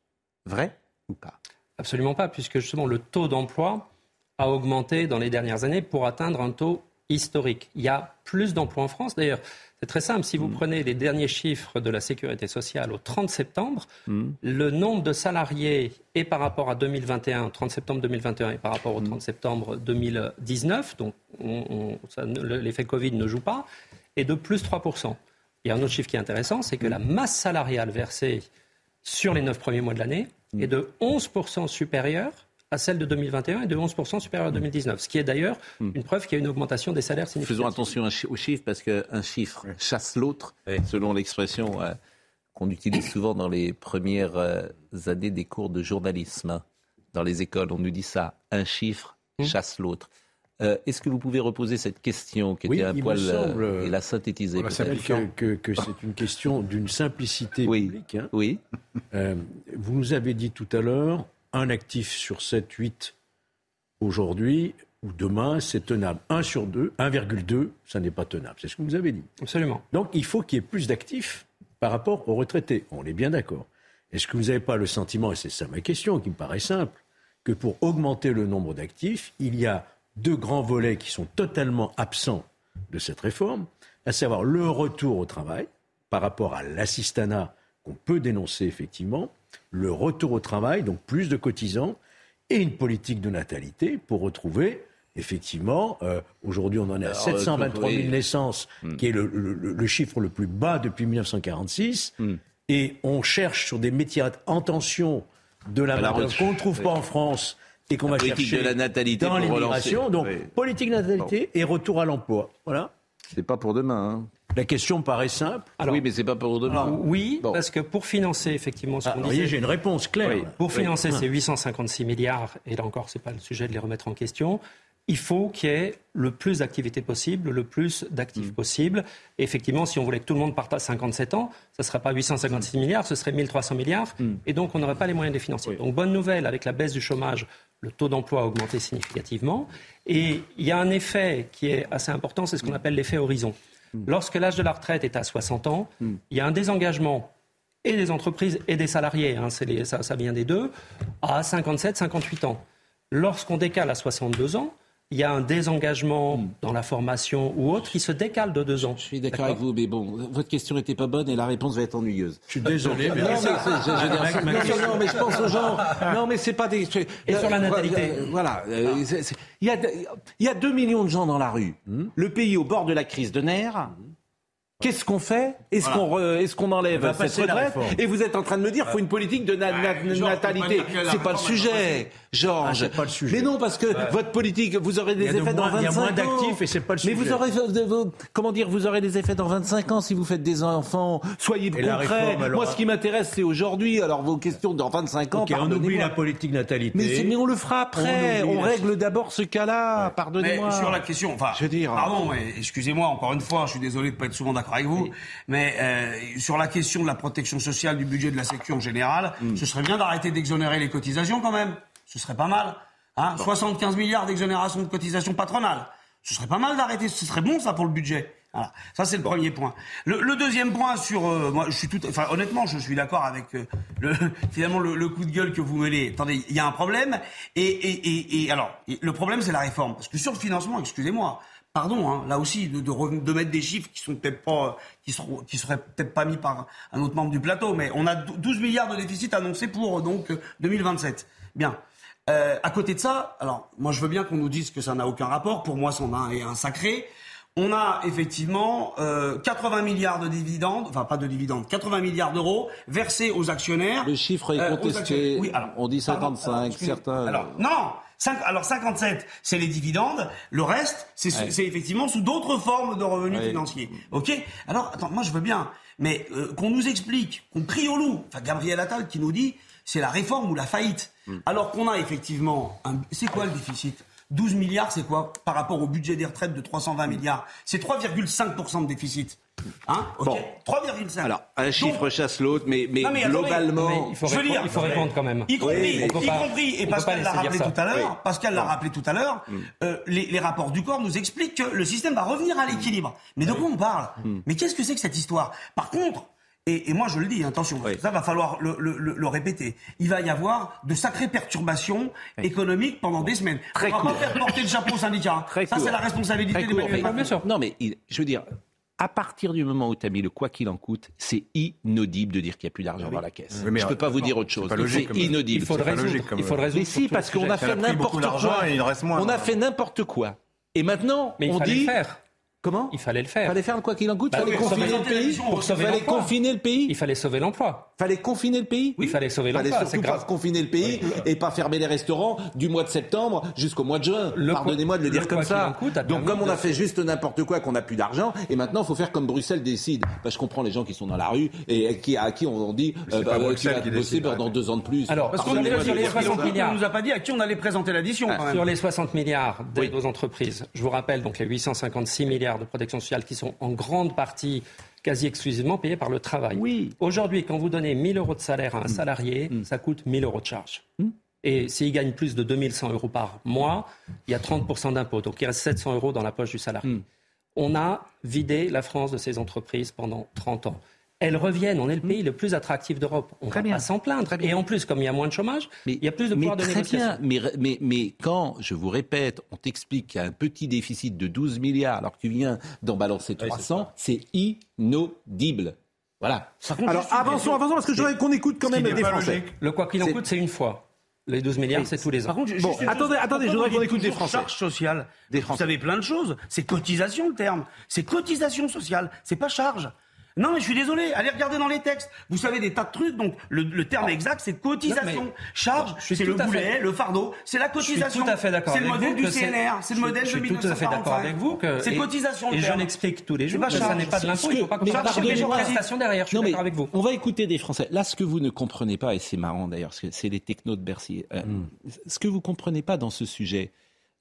S1: Vrai ou pas?
S8: Absolument pas, puisque justement le taux d'emploi a augmenté dans les dernières années pour atteindre un taux historique. Il y a plus d'emplois en France. D'ailleurs, c'est très simple. Si vous mm. prenez les derniers chiffres de la sécurité sociale au 30 septembre, mm. le nombre de salariés est par rapport à 2021, 30 septembre 2021 et par rapport au 30 mm. septembre 2019, donc l'effet Covid ne joue pas, est de plus 3%. Il y a un autre chiffre qui est intéressant, c'est que la masse salariale versée sur les 9 premiers mois de l'année est de 11% supérieure à celle de 2021 et de 11% supérieure à 2019. Ce qui est d'ailleurs hmm. une preuve qu'il y a une augmentation des salaires significative.
S1: Faisons attention aux chiffres parce qu'un chiffre chasse l'autre, selon l'expression euh, qu'on utilise souvent dans les premières euh, années des cours de journalisme. Dans les écoles, on nous dit ça, un chiffre hmm. chasse l'autre. Euh, est-ce que vous pouvez reposer cette question qui était un poil et la synthétiser
S5: peut que, que, c'est une question d'une simplicité publique. Hein.
S1: Oui.
S5: vous nous avez dit tout à l'heure, un actif sur 7, 8 aujourd'hui ou demain, c'est tenable. 1 sur 2, 1,2, ça n'est pas tenable. C'est ce que vous avez dit.
S8: Absolument.
S5: Donc il faut qu'il y ait plus d'actifs par rapport aux retraités. On est bien d'accord. Est-ce que vous n'avez pas le sentiment, et c'est ça ma question qui me paraît simple, que pour augmenter le nombre d'actifs, il y a deux grands volets qui sont totalement absents de cette réforme, à savoir le retour au travail par rapport à l'assistanat qu'on peut dénoncer effectivement, le retour au travail, donc plus de cotisants, et une politique de natalité pour retrouver effectivement, euh, aujourd'hui on en est à 723 000 naissances, hmm. qui est le, chiffre le plus bas depuis 1946, hmm. et on cherche sur des métiers en tension de la main qu'on ne trouve pas en France et qu'on va chercher
S1: de la natalité
S5: dans l'immigration. Donc, politique de natalité et retour à l'emploi. Voilà.
S1: C'est pas pour demain. Hein.
S5: La question paraît simple.
S1: oui, mais c'est pas pour demain.
S8: oui, parce que pour financer effectivement ce ah, qu'on disait,
S5: j'ai une réponse claire.
S8: Pour financer ces 856 milliards, et là encore, c'est pas le sujet de les remettre en question. Il faut qu'il y ait le plus d'activité possible, le plus d'actifs mm. possible. effectivement, si on voulait que tout le monde parte à 57 ans, ce ne serait pas 856 milliards, ce serait 1300 milliards. Mm. Et donc, on n'aurait pas les moyens de les financer. Donc, bonne nouvelle, avec la baisse du chômage, le taux d'emploi a augmenté significativement. Et il y a un effet qui est assez important, c'est ce qu'on mm. appelle l'effet horizon. Hmm. Lorsque l'âge de la retraite est à 60 ans, hmm. il y a un désengagement et des entreprises et des salariés, hein, ça, ça, vient des deux, à 57, 58 ans. Lorsqu'on décale à 62 ans, il y a un désengagement hmm. dans la formation ou autre qui se décale de deux ans.
S1: Je suis d'accord avec vous, mais bon, votre question n'était pas bonne et la réponse va être ennuyeuse.
S5: Je suis désolé, mais,
S1: non, mais, je pense aux gens. Non, mais c'est pas des.
S8: Et sur la natalité.
S1: Voilà. Euh, il y, a, il y a 2 millions de gens dans la rue. Hmm. Le pays au bord de la crise de nerfs. Qu'est-ce qu'on fait? Est-ce qu'on est qu'on enlève cette retraite? Et vous êtes en train de me dire qu'il faut une politique de natalité. C'est pas le sujet, Georges.
S5: Ah, pas le sujet.
S1: Mais non, parce que votre politique, vous aurez des effets dans 25 ans. Il y a moins
S5: d'actifs et c'est pas le sujet.
S1: Mais vous aurez, comment dire, vous aurez des effets dans 25 ans si vous faites des enfants. Soyez concrets. Moi, ce qui m'intéresse, c'est aujourd'hui. Alors, vos questions dans 25 ans.
S5: on oublie la politique natalité.
S1: Mais, on le fera après. On, règle d'abord ce cas-là. Pardonnez-moi.
S6: Sur la question, enfin, je veux dire, pardon, excusez-moi encore une fois, je suis désolé de pas être souvent d'accord avec vous, mais euh, sur la question de la protection sociale, du budget de la Sécu en général, hmm. ce serait bien d'arrêter d'exonérer les cotisations quand même. Ce serait pas mal. Hein 75 milliards d'exonération de cotisations patronales. Ce serait pas mal d'arrêter. Ce serait bon ça pour le budget. Voilà. Ça c'est le premier point. Le, deuxième point sur, euh, moi je suis tout, enfin honnêtement je suis d'accord avec euh, le, finalement le, coup de gueule que vous menez. Attendez, il y a un problème et, et, et, et alors le problème c'est la réforme parce que sur le financement, excusez-moi, pardon, hein, là aussi, de, de, mettre des chiffres qui sont peut-être pas, qui seront, qui seraient peut-être pas mis par un autre membre du plateau, mais on a 12 milliards de déficit annoncés pour donc 2027. Bien. Euh, à côté de ça, alors moi je veux bien qu'on nous dise que ça n'a aucun rapport. Pour moi, c'en a un, un sacré. On a effectivement euh, 80 milliards de dividendes, enfin pas de dividendes, 80 milliards d'euros versés aux actionnaires.
S1: Le chiffre est euh, contesté. oui, alors, on dit 55, certains.
S6: Alors non, alors 57, c'est les dividendes. Le reste, c'est effectivement sous d'autres formes de revenus financiers. Ok? Alors attends, moi je veux bien, mais euh, qu'on nous explique, qu'on crie au loup. Enfin, Gabriel Attal qui nous dit, c'est la réforme ou la faillite. Hmm. Alors qu'on a effectivement, c'est quoi le déficit? 12 milliards, c'est quoi? Par rapport au budget des retraites de 320 milliards C'est 3,5% de déficit. Hein? Ok
S1: Bon.
S6: 3,5.
S1: Alors, un chiffre
S6: Donc,
S1: chasse l'autre, mais, mais globalement.
S8: mais il faut
S6: je veux
S8: répondre-
S6: dire,
S8: il faut répondre quand même.
S6: Y compris,
S1: Oui, mais-
S6: y compris, et Pascal
S8: pas
S6: l'a rappelé tout à l'heure,
S1: Oui.
S6: Pascal l'a rappelé tout à l'heure,
S1: Mm.
S6: euh, les, les rapports du corps nous expliquent que le système va revenir à l'équilibre. Mais de quoi on parle?
S1: Mm.
S6: Mais qu'est-ce que c'est que cette histoire? Par contre, et, et moi je le dis, attention,
S1: Oui.
S6: ça va falloir le, le- le- le répéter, il va y avoir de sacrées perturbations économiques pendant des semaines.
S1: Très
S6: on va
S1: court.
S6: pas faire porter le chapeau au syndicat.
S1: Très
S6: ça c'est la responsabilité
S1: Très
S6: d'Emmanuel
S1: Non, mais il- je veux dire, à partir du moment où tu as mis le quoi qu'il en coûte, c'est inaudible de dire qu'il n'y a plus d'argent dans la caisse.
S3: Oui, mais
S1: je ne peux pas vous dire autre chose. C'est inaudible.
S8: Il faut le résoudre.
S3: logique
S8: Il faut le résoudre
S1: Mais si, parce qu'on a fait n'importe quoi. On a fait n'importe quoi. Et maintenant,
S8: Mais il
S1: on dit.
S8: le faire.
S1: Comment
S8: Il fallait le faire.
S1: Fallait faire quoi qu'il en coûte.
S8: Bah
S1: fallait
S8: oui,
S1: confiner
S8: sauver
S1: le pays.
S6: pour
S8: sauver
S1: fallait
S8: l'emploi.
S1: confiner le pays.
S8: Il fallait sauver l'emploi.
S1: Fallait confiner le pays.
S8: Il fallait sauver
S1: Fallait
S8: l'emploi. C'est
S1: surtout pas
S8: grave.
S1: confiner le pays et pas fermer les restaurants du mois de septembre jusqu'au mois de juin.
S8: Le
S1: Pardonnez-moi de le dire
S8: le
S1: comme ça.
S8: coûte
S1: Donc comme on a
S8: de-
S1: fait juste n'importe quoi, qu'on n'a plus d'argent, et maintenant il faut faire comme Bruxelles décide. Bah, je comprends les gens qui sont dans la rue et qui, à qui on dit
S3: c'est
S1: euh,
S3: pas
S1: bah, tu
S3: Bruxelles
S1: vas
S3: qui
S1: bosser
S3: décide,
S1: pendant
S3: arrêtez.
S1: deux ans de plus.
S8: Alors,
S6: Parce qu'on
S8: Sur les-
S6: a
S8: sur les 60
S6: on
S8: milliards.
S6: nous a pas dit à qui on allait présenter l'addition.
S8: Sur les 60 milliards d'aide
S1: Oui.
S8: aux entreprises, je vous rappelle donc les 856 milliards de protection sociale qui sont en grande partie quasi exclusivement payés par le travail.
S1: Oui.
S8: Aujourd'hui, quand vous donnez 1000 euros de salaire à un salarié, ça coûte 1000 euros de charge. Et s'il gagne plus de 2100 euros par mois, il y a 30% d'impôts. Donc il reste 700 euros dans la poche du salarié. On a vidé la France de ses entreprises pendant 30 ans. Elles reviennent, on est le pays le plus attractif d'Europe. On
S1: Très
S8: va
S1: bien.
S8: pas s'en plaindre. Et en plus, comme il y a moins de chômage,
S1: Mais,
S8: il y a plus de
S1: mais
S8: pouvoir de
S1: très
S8: négociation.
S1: bien. Mais, mais, mais quand, je vous répète, on t'explique qu'il y a un petit déficit de 12 milliards alors que tu viens d'en balancer 300, c'est inaudible. Voilà.
S6: Contre,
S1: Alors avançons, avançons parce que je voudrais qu'on écoute quand même des Français.
S3: logique.
S8: Le quoi qu'il en
S1: C'est-
S8: coûte, c'est une fois. Les 12 milliards, c'est tous les ans.
S6: Par contre,
S1: Bon,
S6: juste
S1: attendez,
S6: chose.
S1: attendez, je voudrais qu'on
S6: vous
S1: écoute des Français.
S6: Charge sociale.
S1: Des
S6: Vous
S1: Français.
S6: savez plein de choses. C'est cotisation le terme. C'est cotisation sociale. C'est pas charge. Non, mais je suis désolé. Allez regarder dans les textes. Vous savez des tas de trucs. Donc, le, le terme exact, c'est cotisation.
S8: Non, mais-
S6: Charge,
S8: Je
S6: c'est le boulet,
S8: fait-
S6: le fardeau. C'est la
S8: Je suis
S6: cotisation.
S8: tout à fait d'accord
S6: C'est le
S8: avec
S6: modèle
S8: vous
S6: du CNR. C'est le
S8: je-
S6: modèle
S8: je
S6: de
S8: suis tout à fait d'accord avec vous que
S6: C'est cotisation
S8: Et je
S6: terme.
S8: l'explique tous les jours
S6: pas
S8: que ça n'est pas de l'impôt, il ne faut pas qu'on charge les
S1: pardonnez-moi.
S8: prestations derrière. Je suis d'accord avec vous.
S1: On va écouter des Français. Là, ce que vous ne comprenez pas, et c'est marrant d'ailleurs, c'est les technos de Bercy, euh, ce que vous comprenez pas dans ce sujet,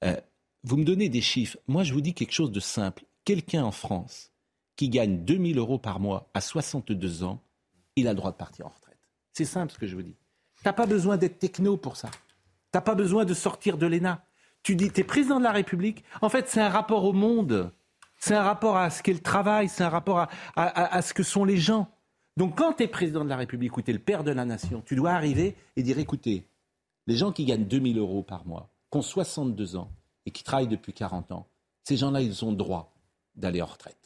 S1: euh, vous me donnez des chiffres. Moi, je vous dis quelque chose de simple. Quelqu'un en France qui gagne 2000 euros par mois à 62 ans, il a le droit de partir en retraite. C'est simple ce que je vous dis. T'as pas besoin d'être techno pour ça. T'as pas besoin de sortir de l'ENA. Tu dis, tu es président de la République. En fait, c'est un rapport au monde. C'est un rapport à ce qu'est le travail. C'est un rapport à, ce que sont les gens. Donc, quand tu es président de la République ou tu es le père de la nation, tu dois arriver et dire, écoutez, les gens qui gagnent 2000 euros par mois, qui ont 62 ans et qui travaillent depuis 40 ans, ces gens-là, ils ont droit d'aller en retraite.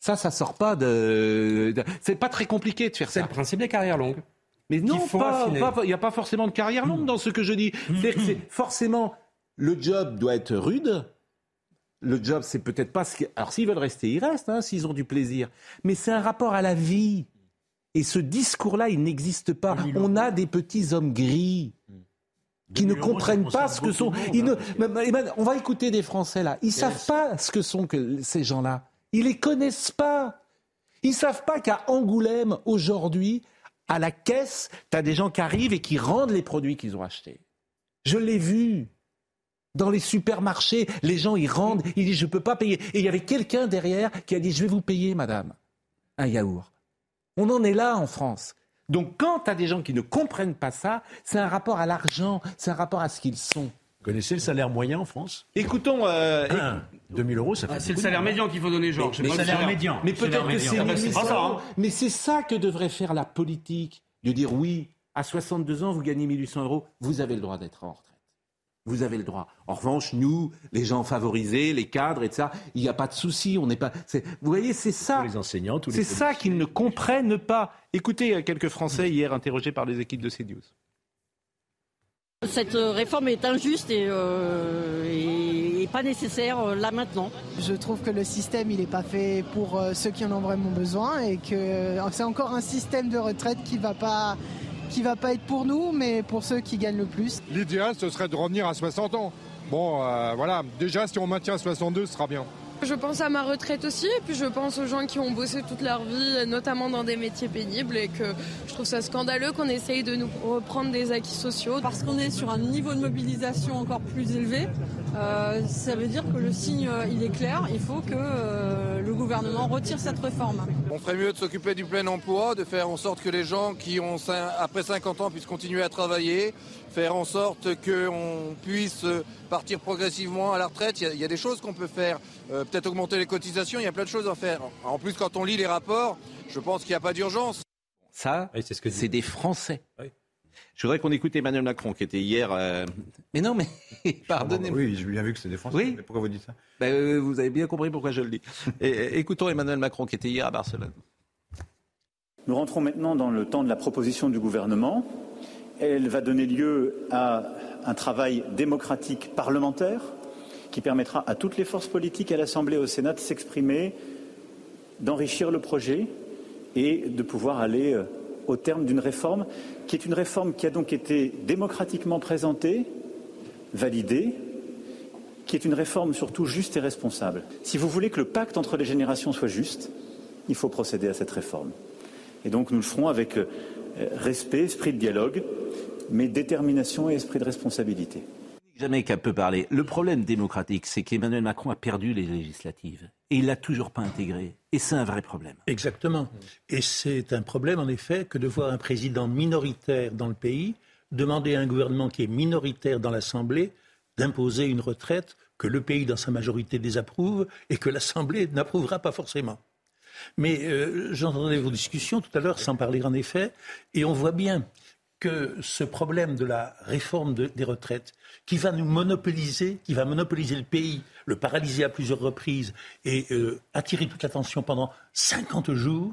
S1: Ça, ça sort pas de. de- C'est pas très compliqué de faire
S8: C'est
S1: ça.
S8: le principe des carrières longues.
S1: Mais non, il n'y a pas forcément de carrière longue dans ce que je dis. C'est que c'est forcément le job doit être rude. Le job, c'est peut-être pas ce que. Alors, s'ils veulent rester, ils restent, hein, s'ils ont du plaisir. Mais c'est un rapport à la vie. Et ce discours-là, il n'existe pas. On a des petits hommes gris qui ne
S5: 2000 euros,
S1: comprennent pas ce que sont. Ils ne...
S5: hein,
S1: on va écouter des Français là. Ils savent pas ce que sont que ces gens-là. Ils les connaissent pas. Ils savent pas qu'à Angoulême aujourd'hui, à la caisse, tu as des gens qui arrivent et qui rendent les produits qu'ils ont achetés. Je l'ai vu. Dans les supermarchés, les gens ils rendent, ils disent je peux pas payer. Et il y avait quelqu'un derrière qui a dit je vais vous payer, madame, un yaourt. On en est là en France. Donc quand tu as des gens qui ne comprennent pas ça, c'est un rapport à l'argent, c'est un rapport à ce qu'ils sont.
S5: Vous connaissez le salaire moyen en France?
S1: Écoutons. euh,
S5: Un, 2000 euros, ça fait
S6: Ah, C'est le salaire médian qu'il faut donner, Georges.
S5: Mais
S6: c'est pas
S5: salaire médian.
S1: Mais peut-être que c'est.
S6: Ah c'est
S1: 1800
S6: pas ça, hein.
S1: euros. Mais c'est ça que devrait faire la politique. De dire oui, à 62 ans, vous gagnez 1800 euros, vous avez le droit d'être en retraite. Vous avez le droit. En revanche, nous, les gens favorisés, les cadres et tout ça, il n'y a pas de souci. On n'est pas. c'est- Vous voyez, c'est ça.
S5: Tous les enseignants, tous les
S1: C'est ça qu'ils ne comprennent pas. Écoutez euh, quelques Français hier interrogés par les équipes de CNews.
S13: Cette euh, réforme est injuste et, euh, et- et pas nécessaire euh, là maintenant.
S14: Je trouve que le système il n'est pas fait pour ceux qui en ont vraiment besoin et que c'est encore un système de retraite qui va pas qui va pas être pour nous mais pour ceux qui gagnent le plus.
S10: L'idéal, ce serait de revenir à 60 ans. Bon, euh, voilà. Déjà, si on maintient 62, ce sera bien.
S15: Je pense à ma retraite aussi, et puis je pense aux gens qui ont bossé toute leur vie, notamment dans des métiers pénibles, et que je trouve ça scandaleux qu'on essaye de nous reprendre des acquis sociaux.
S16: Parce qu'on est sur un niveau de mobilisation encore plus élevé, euh, ça veut dire que le signe, euh, il est clair, il faut que euh, le gouvernement retire cette réforme.
S17: On ferait mieux de s'occuper du plein emploi, de faire en sorte que les gens qui ont après 50 ans puissent continuer à travailler, faire en sorte qu'on puisse partir progressivement à la retraite. Il y a, des choses qu'on peut faire, peut-être augmenter les cotisations, il y a plein de choses à faire. En plus, quand on lit les rapports, je pense qu'il n'y a pas d'urgence.
S1: Ça, c'est des Français. Je voudrais qu'on écoute Emmanuel Macron qui était hier. Euh, mais non, mais pardonnez-moi.
S3: Oui, j'ai bien vu que c'était des Français. Oui. pourquoi vous dites ça?
S1: Ben, euh, Vous avez bien compris pourquoi je le dis. Et, écoutons Emmanuel Macron qui était hier à Barcelone.
S18: Nous rentrons maintenant dans le temps de la proposition du gouvernement. Elle va donner lieu à un travail démocratique parlementaire qui permettra à toutes les forces politiques à l'Assemblée et au Sénat de s'exprimer, d'enrichir le projet et de pouvoir aller euh, au terme d'une réforme qui est une réforme qui a donc été démocratiquement présentée, validée, qui est une réforme surtout juste et responsable. Si vous voulez que le pacte entre les générations soit juste, il faut procéder à cette réforme. Et donc nous le ferons avec euh, respect, esprit de dialogue, mais détermination et esprit de responsabilité
S1: jamais qu'elle peut parler. Le problème démocratique, c'est qu'Emmanuel Macron a perdu les législatives et il l'a toujours pas intégré. Et c'est un vrai problème.
S7: Exactement. Et c'est un problème, en effet, que de voir un président minoritaire dans le pays demander à un gouvernement qui est minoritaire dans l'Assemblée d'imposer une retraite que le pays, dans sa majorité, désapprouve et que l'Assemblée n'approuvera pas forcément. Mais euh, j'entendais vos discussions tout à l'heure, sans parler en effet, et on voit bien que ce problème de la réforme des retraites, qui va nous monopoliser, qui va monopoliser le pays, le paralyser à plusieurs reprises et euh, attirer toute l'attention pendant 50 jours,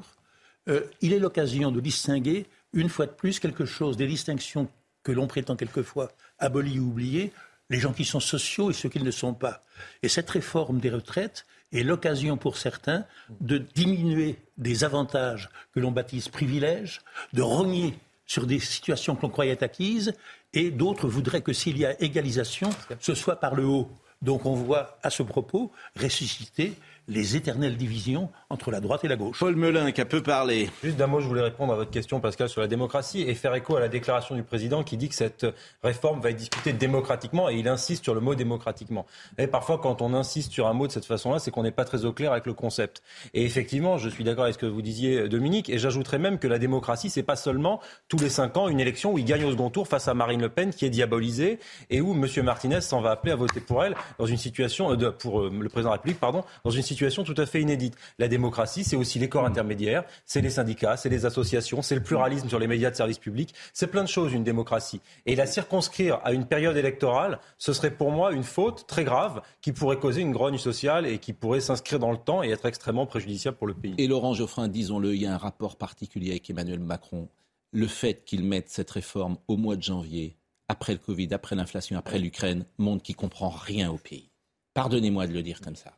S7: euh, il est l'occasion de distinguer une fois de plus quelque chose des distinctions que l'on prétend quelquefois abolies ou oubliées, les gens qui sont sociaux et ceux qui ne le sont pas. Et cette réforme des retraites est l'occasion pour certains de diminuer des avantages que l'on baptise privilèges, de rogner sur des situations qu'on croyait acquises, et d'autres voudraient que s'il y a égalisation, ce soit par le haut. Donc on voit à ce propos ressusciter les éternelles divisions entre la droite et la gauche.
S1: Paul Melun qui a peu parlé.
S4: Juste d'un mot, je voulais répondre à votre question, Pascal, sur la démocratie et faire écho à la déclaration du président qui dit que cette réforme va être discutée démocratiquement et il insiste sur le mot démocratiquement. Et parfois, quand on insiste sur un mot de cette façon-là, c'est qu'on n'est pas très au clair avec le concept. Et effectivement, je suis d'accord avec ce que vous disiez, Dominique, et j'ajouterais même que la démocratie, c'est pas seulement tous les cinq ans une élection où il gagne au second tour face à Marine Le Pen qui est diabolisée et où M. Martinez s'en va appeler à voter pour elle dans une situation, euh, pour euh, le président de la République, pardon, dans une situation situation tout à fait inédite. La démocratie, c'est aussi les corps mm. intermédiaires, c'est les syndicats, c'est les associations, c'est le pluralisme sur les médias de service public. C'est plein de choses, une démocratie. Et la circonscrire à une période électorale, ce serait pour moi une faute très grave qui pourrait causer une grogne sociale et qui pourrait s'inscrire dans le temps et être extrêmement préjudiciable pour le pays.
S1: Et Laurent Geoffrin, disons-le, il y a un rapport particulier avec Emmanuel Macron. Le fait qu'il mette cette réforme au mois de janvier, après le Covid, après l'inflation, après l'Ukraine, montre qu'il comprend rien au pays. Pardonnez-moi de le dire comme ça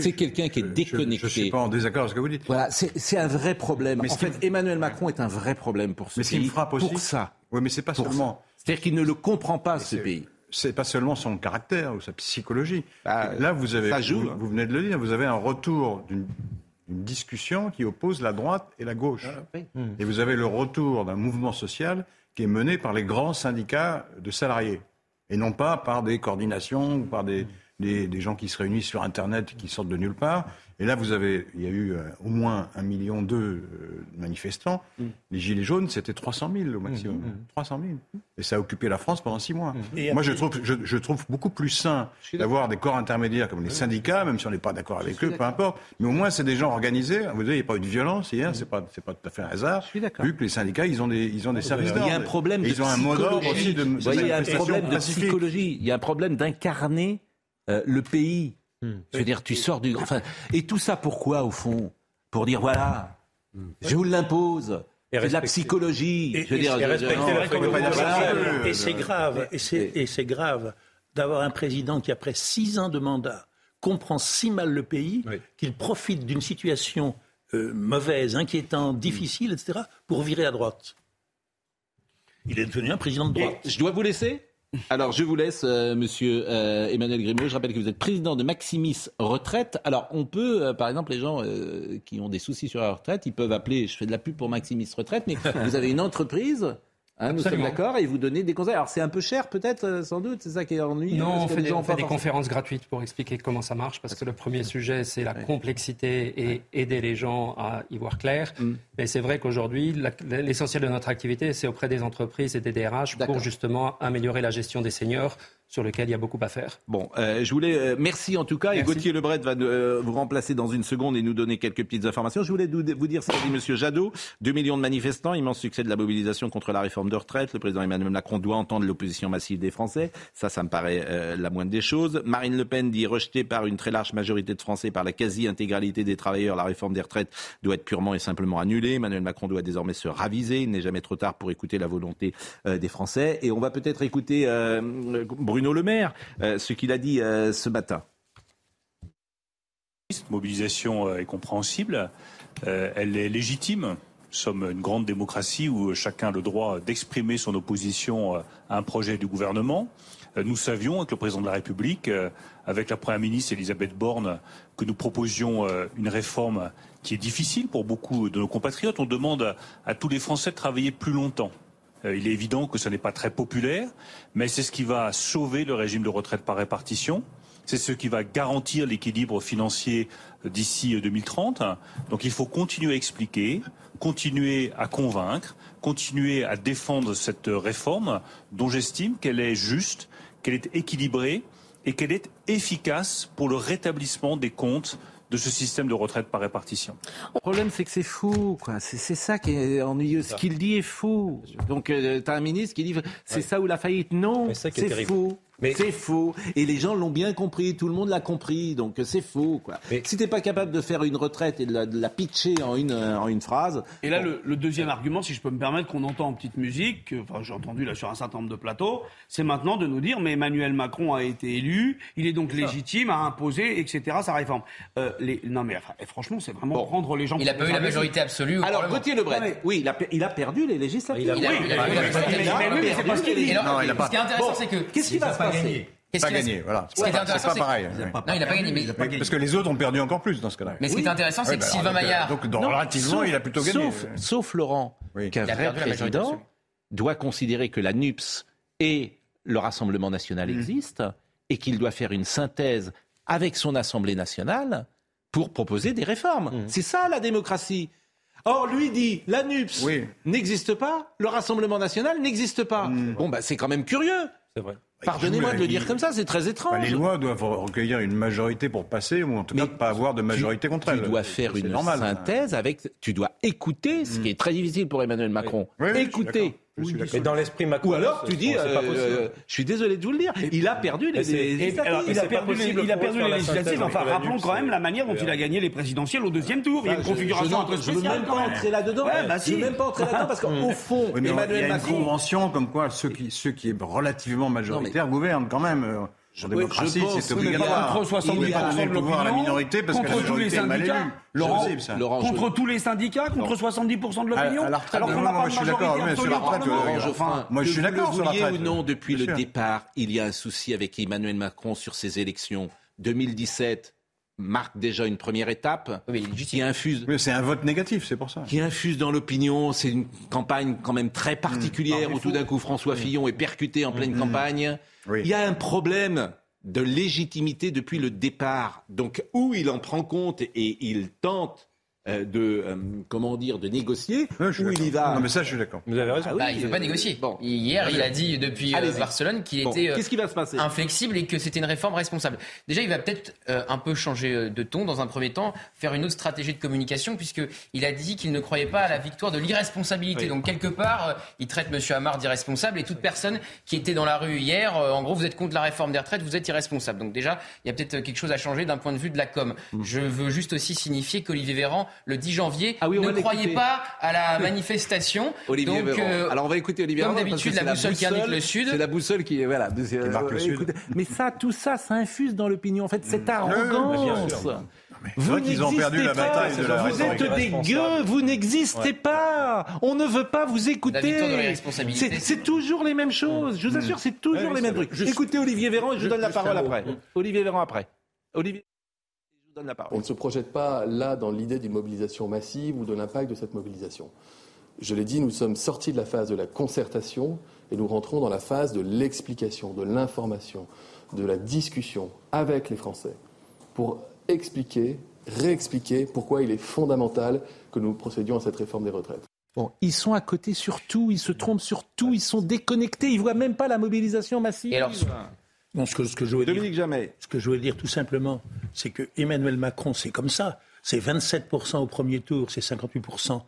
S1: c'est quelqu'un qui est déconnecté.
S3: Je ne suis pas en désaccord avec ce que vous dites.
S1: Voilà, c'est un vrai problème. en fait, Emmanuel Macron est un vrai problème pour ce
S3: mais
S1: pays.
S3: Mais ce qui me frappe aussi.
S1: Pour ça.
S3: Oui, mais c'est pas seulement.
S1: C'est-à-dire qu'il ne le comprend pas, ce pays.
S3: C'est pas seulement son caractère ou sa psychologie. Bah, Là, vous avez, hein. vous, venez de le dire, vous avez un retour d'une discussion qui oppose la droite et la gauche. Ah, et vous avez le retour d'un mouvement social qui est mené par les grands syndicats de salariés et non pas par des coordinations ou par des, des, gens qui se réunissent sur Internet qui sortent de nulle part. Et là, vous avez, il y a eu euh, au moins un million de euh, manifestants. Mm. Les Gilets jaunes, c'était 300 000 au maximum. 300 mm, 000. Mm. Et ça a occupé la France pendant six mois. Moi, je trouve, je, trouve beaucoup plus sain d'avoir des corps intermédiaires comme les syndicats, même si on n'est pas d'accord avec eux, peu importe. Mais au moins, c'est des gens organisés. Vous voyez, il n'y a pas eu de violence hier, c'est pas, c'est pas tout à fait un hasard. Vu que les syndicats, ils ont des, ils ont des services d'ordre.
S1: Il y a un problème de
S3: Ils ont un mot d'ordre aussi de,
S1: il y a un problème de psychologie. Il y a un problème d'incarner euh, le pays. Hmm. Je veux dire, tu sors du. Enfin, et tout ça pourquoi, au fond Pour dire voilà, je vous l'impose. C'est de la psychologie.
S7: Et, et, c'est grave. Et c'est grave d'avoir un président qui, après six ans de mandat, comprend si mal le pays qu'il profite d'une situation euh, mauvaise, inquiétante, difficile, etc., pour virer à droite. Il est devenu un président de droite.
S1: je dois vous laisser? Alors, je vous laisse, euh, monsieur euh, Emmanuel Grimaud. Je rappelle que vous êtes président de Maximis Retraite. Alors, on peut, euh, par exemple, les gens euh, qui ont des soucis sur la retraite, ils peuvent appeler, je fais de la pub pour Maximis Retraite, mais vous avez une entreprise. Hein, nous sommes d'accord et vous donnez des conseils. Alors c'est un peu cher peut-être, euh, sans doute, c'est ça qui est ennuyeux.
S8: Non, on fait des, on fait conférences gratuites pour expliquer comment ça marche, parce que le premier sujet, c'est la complexité et aider les gens à y voir clair.
S1: Mm.
S8: Mais c'est vrai qu'aujourd'hui, l'essentiel de notre activité, c'est auprès des entreprises et des DRH pour justement améliorer la gestion des seniors, sur lequel il y a beaucoup à faire.
S1: Bon, euh, je voulais euh, merci en tout cas. Et. Gauthier Lebret va euh, vous remplacer dans une seconde et nous donner quelques petites informations. Je voulais vous dire ce qu'a dit Monsieur Jadot. Deux millions de manifestants, immense succès de la mobilisation contre la réforme de retraite. Le président Emmanuel Macron doit entendre l'opposition massive des Français. Ça, ça me paraît euh, la moindre des choses. Marine Le Pen dit rejetée par une très large majorité de Français, par la quasi-intégralité des travailleurs, la réforme des retraites doit être purement et simplement annulée. Emmanuel Macron doit désormais se raviser. Il n'est jamais trop tard pour écouter la volonté euh, des Français. Et on va peut-être écouter euh, Bruno Le Maire, euh, ce qu'il a dit euh, ce matin.
S19: Cette mobilisation euh, est compréhensible, elle est légitime. Nous sommes une grande démocratie où chacun a le droit d'exprimer son opposition à un projet du gouvernement. Nous savions avec le président de la République, avec la première ministre Elisabeth Borne, que nous proposions une réforme qui est difficile pour beaucoup de nos compatriotes. On demande à tous les Français de travailler plus longtemps. Euh, Il est évident que ce n'est pas très populaire, mais c'est ce qui va sauver le régime de retraite par répartition. C'est ce qui va garantir l'équilibre financier euh, d'ici euh, 2030. Donc il faut continuer à expliquer, continuer à convaincre, continuer à défendre cette euh, réforme dont j'estime qu'elle est juste, qu'elle est équilibrée et qu'elle est efficace pour le rétablissement des comptes de ce système de retraite par répartition.
S1: Le problème, c'est que c'est fou, quoi. C'est c'est ça qui est ennuyeux. Ce qu'il dit est fou. Donc, euh, t'as un ministre qui dit c'est ça ou la faillite. Non,
S4: ça qui est
S1: c'est
S4: terrible.
S1: C'est faux. Et les gens l'ont bien compris. Tout le monde l'a compris. Donc, c'est faux, quoi. Si t'es pas capable de faire une retraite et de la, de la pitcher en une, euh, en une phrase.
S6: Et là, le, le deuxième argument, si je peux me permettre, qu'on entend en petite musique, que, enfin, j'ai entendu là sur un certain nombre de plateaux, c'est maintenant de nous dire, mais Emmanuel Macron a été élu, il est donc légitime à imposer, etc., sa réforme. Euh, les, non, mais enfin, franchement, c'est vraiment prendre les gens.
S20: Il a pas eu la majorité absolue.
S1: Alors. Gauthier Lebret, oui, il a, il a perdu les législatives.
S20: Il a- a- il a- il a- il a- mais oui, mais c'est qu'il
S1: perdu les-
S20: Et alors,
S1: Non, il a
S20: ce qui est intéressant,
S1: Bon,
S20: c'est que-
S1: Qu'est-ce qui va se
S3: Pas
S20: qui va-
S3: gagné, voilà.
S20: Ce qui est
S3: C'est
S20: intéressant,
S3: pas
S20: c'est-
S3: pareil.
S20: Non, il a pas gagné,
S3: Parce que les autres ont perdu encore plus dans ce cas-là.
S20: Mais ce qui est intéressant, c'est que
S3: bah,
S20: Sylvain
S3: euh,
S20: Maillard-
S3: Donc, relativement,
S20: sauf-
S3: il a plutôt gagné.
S1: Sauf, Laurent, qu'un vrai président doit considérer que la NUPS et le Rassemblement national
S20: Mm.
S1: existent et qu'il doit faire une synthèse avec son Assemblée nationale pour proposer des réformes.
S20: Mm.
S1: C'est ça la démocratie. Or, lui dit, la NUPS n'existe pas, le Rassemblement national n'existe pas. Bon, bah, c'est quand même curieux.
S4: C'est vrai.
S1: Pardonnez-moi de le dire comme ça, c'est très étrange.
S3: Bah, les lois doivent recueillir une majorité pour passer, ou en tout cas pas avoir de majorité contre elles.
S1: Tu dois faire une
S3: normal.
S1: synthèse avec. Tu dois écouter, ce qui est très difficile pour Emmanuel Macron.
S3: Oui, oui, je suis.
S4: Mais dans l'esprit Macron,
S1: Ou alors tu dis,
S4: pas
S1: euh,
S4: possible.
S1: euh, je suis désolé de vous le dire, il a perdu les, législatives.
S6: Il a perdu, les, il a perdu législatives. Enfin, rappelons quand même la manière dont il a gagné les présidentielles au deuxième tour. Il y a une
S1: je-
S6: configuration
S1: je,
S6: un peu
S1: ne- je veux
S6: spéciale.
S1: même pas
S6: même.
S1: entrer là-dedans.
S6: Bah
S1: Je
S6: si.
S1: veux même pas entrer là-dedans parce qu'au fond,
S3: Oui, mais il y
S1: Emmanuel
S3: a une
S1: Macron.
S3: convention comme quoi ceux qui, ceux qui est relativement majoritaire gouvernent quand même. En démocratie, c'est
S1: oui,
S3: obligatoire.
S6: contre 70%
S3: Il faut pas donner
S6: de
S3: le pouvoir à la
S6: l'opinion,
S3: minorité parce que la
S6: contre tous les
S3: majorité est mal
S6: syndicats.
S3: élue.
S6: Laurent,
S3: possible, ça.
S1: Laurent,
S6: Contre tous les syndicats, contre 70% de l'opinion. alors
S3: non,
S6: qu'on
S3: non,
S6: n'a
S3: moi,
S6: pas
S3: je
S6: de
S3: suis d'accord, mais sur la retraite, euh,
S1: Geoffrin,
S3: moi, je suis
S1: vous
S3: d'accord sur la retraite.
S1: ou non, depuis
S3: Bien
S1: le
S3: sûr.
S1: départ, il y a un souci avec Emmanuel Macron sur ces élections. 2017 marque déjà une première étape qui infuse.
S3: Mais c'est un vote négatif, c'est pour ça.
S1: Qui infuse dans l'opinion. C'est une campagne quand même très particulière
S3: Mmh. Non,
S1: où tout d'un coup François Fillon est percuté en pleine
S3: Mmh.
S1: campagne. Il y a un problème de légitimité depuis le départ. Donc, où il en prend compte et il tente de, euh, comment dire, de négocier, où il y va.
S3: Non, mais ça, je suis d'accord.
S4: Vous avez raison.
S1: Ah oui,
S20: Bah, il ne veut pas
S1: euh,
S20: négocier.
S1: bon.
S20: Hier, il a dit depuis euh. Barcelone qu'il
S1: Bon,
S20: était euh,
S1: Qu'est-ce qui va se passer?
S20: inflexible et que c'était une réforme responsable. Déjà, il va peut-être euh, un peu changer euh, de ton dans un premier temps, faire une autre stratégie de communication, puisqu'il a dit qu'il ne croyait pas à la victoire de l'irresponsabilité.
S4: Oui.
S20: Donc, quelque part, euh, il traite M. Hamar d'irresponsable et toute personne qui était dans la rue hier, euh, en gros, vous êtes contre la réforme des retraites, vous êtes irresponsable. Donc, déjà, il y a peut-être euh, quelque chose à changer d'un point de vue de la com. Je veux juste aussi signifier qu'Olivier Véran, le 10 janvier,
S1: Ah oui,
S20: ne
S1: l'écouter.
S20: pas à la manifestation.
S1: Olivier
S20: Donc,
S1: Véran.
S20: euh,
S1: Alors on va écouter Olivier
S20: comme
S1: Véran, que
S20: d'habitude, la boussole qui indique le sud.
S1: C'est la boussole qui est voilà. de-
S3: marque le
S1: euh,
S3: sud.
S1: mais ça, tout ça, ça infuse dans l'opinion. En fait, cette
S3: oui,
S1: arrogance.
S3: la
S21: n'existez pas.
S3: bataille de la
S21: Vous êtes des gueux, vous n'existez pas. On ne veut pas vous écouter. C'est toujours les mêmes choses. Je vous assure, c'est toujours
S3: Ouais,
S21: les mêmes trucs. Écoutez Olivier Véran et je vous donne la parole après. Olivier Véran après. Olivier, vous donne la
S22: On ne se projette pas là dans l'idée d'une mobilisation massive ou de l'impact de cette mobilisation. Je l'ai dit, nous sommes sortis de la phase de la concertation et nous rentrons dans la phase de l'explication, de l'information, de la discussion avec les Français pour expliquer, réexpliquer pourquoi il est fondamental que nous procédions à cette réforme des retraites.
S21: Bon, ils sont à côté sur tout, ils se trompent sur tout, ils sont déconnectés, ils voient même pas la mobilisation massive.
S20: Et alors,
S7: Non, ce que, ce que je veux
S21: Dominique
S7: dire,
S21: Jamais.
S7: ce que je veux dire tout simplement, c'est que Emmanuel Macron, c'est comme ça. C'est 27% au premier tour, c'est 58%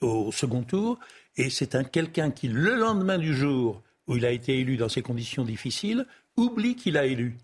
S7: au second tour, et c'est un quelqu'un qui, le lendemain du jour où il a été élu dans ces conditions difficiles, oublie qu'il a élu.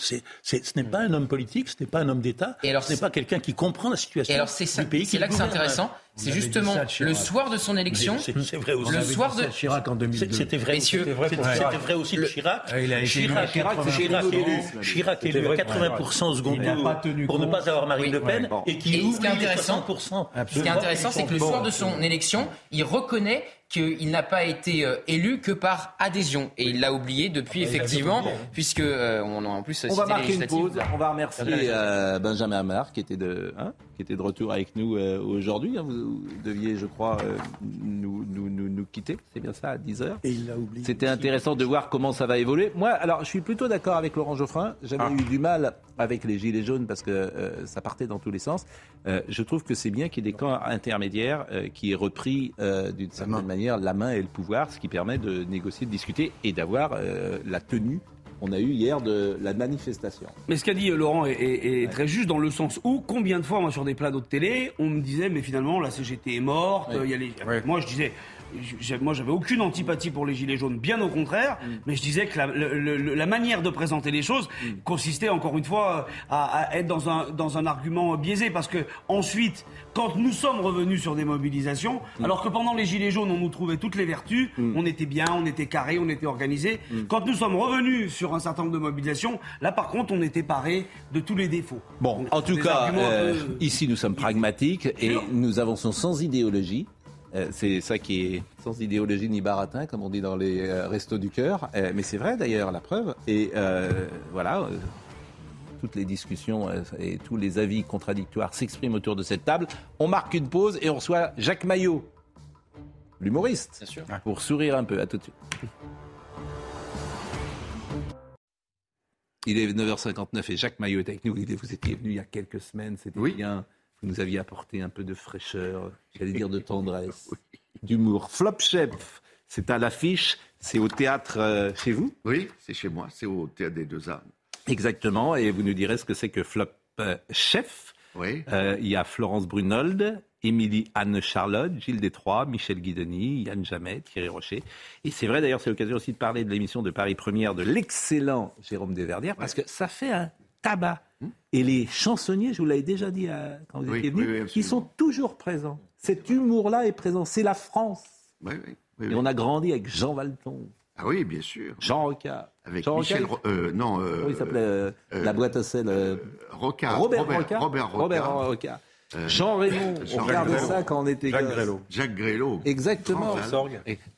S7: C'est- c'est- ce n'est pas un homme politique, ce n'est pas un homme d'État,
S20: Et alors,
S7: ce n'est pas quelqu'un qui comprend la situation
S20: Et alors c'est ça,
S7: du pays
S20: c'est là que c'est intéressant. C'est justement le soir de son élection,
S7: C'est vrai aussi.
S20: le soir de
S5: Chirac en 2002.
S7: C'était vrai, c'était vrai, aussi de Chirac.
S5: Ah, il a été
S7: Chirac,
S5: élu
S7: Chirac, Chirac
S5: 80%.
S7: élu, Chirac
S4: C'était
S7: élu à
S4: vrai pour
S7: 80% au second tour pour ne pas avoir Marine Le Pen et qui
S20: Et ce qui est
S7: oublie les
S20: intéressant,
S7: 60%.
S20: Ce qui est intéressant, c'est que le soir de son élection, il reconnaît qu'il n'a pas été euh, élu que par adhésion. Et il l'a oublié depuis, effectivement, puisque euh, on a en plus
S1: On va marquer une pause. On va remercier euh, Benjamin Amar qui était de hein, qui était de retour avec nous euh, aujourd'hui. hein. Vous, vous deviez, je crois, euh, nous, nous, nous, nous quitter. C'est bien ça à 10 heures.
S7: Et il l'a oublié.
S1: C'était intéressant de voir comment ça va évoluer. Moi, alors, je suis plutôt d'accord avec Laurent Geoffrin. J'avais eu du mal avec les gilets jaunes parce que euh, ça partait dans tous les sens. Euh, je trouve que c'est bien qu'il y ait des camps intermédiaires euh, qui aient repris euh, d'une certaine manière la main et le pouvoir, ce qui permet de négocier, de discuter et d'avoir euh, la tenue qu'on a eue hier de la manifestation.
S6: Mais ce qu'a dit euh, Laurent est, est- est très juste dans le sens où combien de fois moi sur des plateaux de télé on me disait mais finalement la CGT est morte.
S1: Oui.
S6: euh, il y a les- Moi je disais moi j'avais aucune antipathie pour les gilets jaunes, bien au contraire.
S1: Mm.
S6: Mais je disais que la, le- le- la manière de présenter les choses consistait encore une fois à, à être dans un dans un argument biaisé parce que ensuite quand nous sommes revenus sur des mobilisations,
S1: Mm.
S6: alors que pendant les gilets jaunes on nous trouvait toutes les vertus, on était bien, on était carré, on était organisé.
S1: Mm.
S6: Quand nous sommes revenus sur un certain nombre de mobilisations, là par contre on était paré de tous les défauts.
S1: Bon,
S6: Donc,
S1: en tout cas, euh,
S6: peu-
S1: ici nous sommes pragmatiques et nous avançons sans idéologie. Euh, c'est ça qui est sans idéologie ni baratin, comme on dit dans les euh, restos du cœur. Mais c'est vrai d'ailleurs, la preuve. Et voilà, toutes les discussions euh, et tous les avis contradictoires s'expriment autour de cette table. On marque une pause et on reçoit Jacques Maillot, l'humoriste, pour sourire un peu. À tout de suite. Il est 9h59 et Jacques Maillot est avec nous. Vous étiez venu il y a quelques semaines, c'était bien. Vous nous aviez apporté un peu de fraîcheur, j'allais dire de tendresse, d'humour. Flop Chef, c'est à l'affiche, c'est au théâtre euh, chez vous?
S23: Oui, c'est chez moi, c'est au Théâtre des Deux Âmes.
S1: Exactement, et vous nous direz ce que c'est que Flop euh, Chef.
S23: Oui.
S1: Euh, il y a Florence Brunold, Émilie Anne-Charlotte, Gilles Détroit, Michel Guidoni, Yann Jamet, Thierry Rocher. Et c'est vrai d'ailleurs, c'est l'occasion aussi de parler de l'émission de Paris Première de l'excellent Jérôme Desverdières, parce que ça fait un tabac. Et les chansonniers, je vous l'avais déjà dit euh, quand vous
S23: Oui,
S1: étiez
S23: oui,
S1: venus,
S23: oui,
S1: ils sont toujours présents. Cet humour-là est présent. C'est la France.
S23: Oui, oui, oui,
S1: Et
S23: oui.
S1: on a grandi avec Jean Valton,
S23: Ah oui, bien sûr.
S1: Jean Rocard.
S23: Avec
S1: Jean
S23: Michel... Euh, non, euh,
S1: il s'appelait euh,
S23: euh,
S1: La boîte à sel. euh,
S23: Rocard.
S1: Robert,
S23: Robert,
S1: Rocard.
S23: Robert.
S1: Robert Rocard.
S23: Euh,
S1: Jean Raymond, on
S23: Jean
S1: regardait ça quand on était
S23: Jacques
S1: gosse.
S23: Grélot. Jacques Grélot.
S1: Exactement.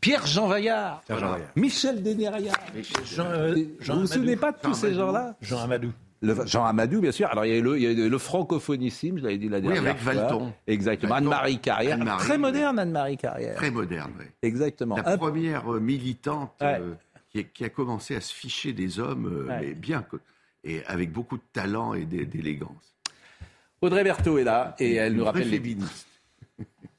S1: Pierre-Jean Vaillard.
S23: Pierre-Jean Vaillard.
S1: Michel Dénéraillard.
S7: Jean, euh, Jean
S1: vous vous souvenez pas de tous
S7: Jean
S1: ces gens-là
S7: Jean Amadou.
S1: Le- Jean Amadou, bien sûr. Alors, il y a eu le, il y a le francophonissime, je l'avais dit la
S23: Oui,
S1: dernière
S23: avec
S1: fois.
S23: Valton.
S1: Exactement. Anne-Marie Carrière.
S23: Anne-Marie,
S1: Très
S23: oui.
S1: moderne, Anne-Marie Carrière.
S23: Très moderne, oui.
S1: Exactement.
S23: La
S1: Un-
S23: première militante
S1: Ouais.
S23: Qui, a, qui a commencé à se ficher des hommes, euh,
S1: Ouais.
S23: mais bien, et avec beaucoup de talent et d'é- d'élégance.
S1: Audrey Berthaud est là et elle nous rappelle les
S23: féministe.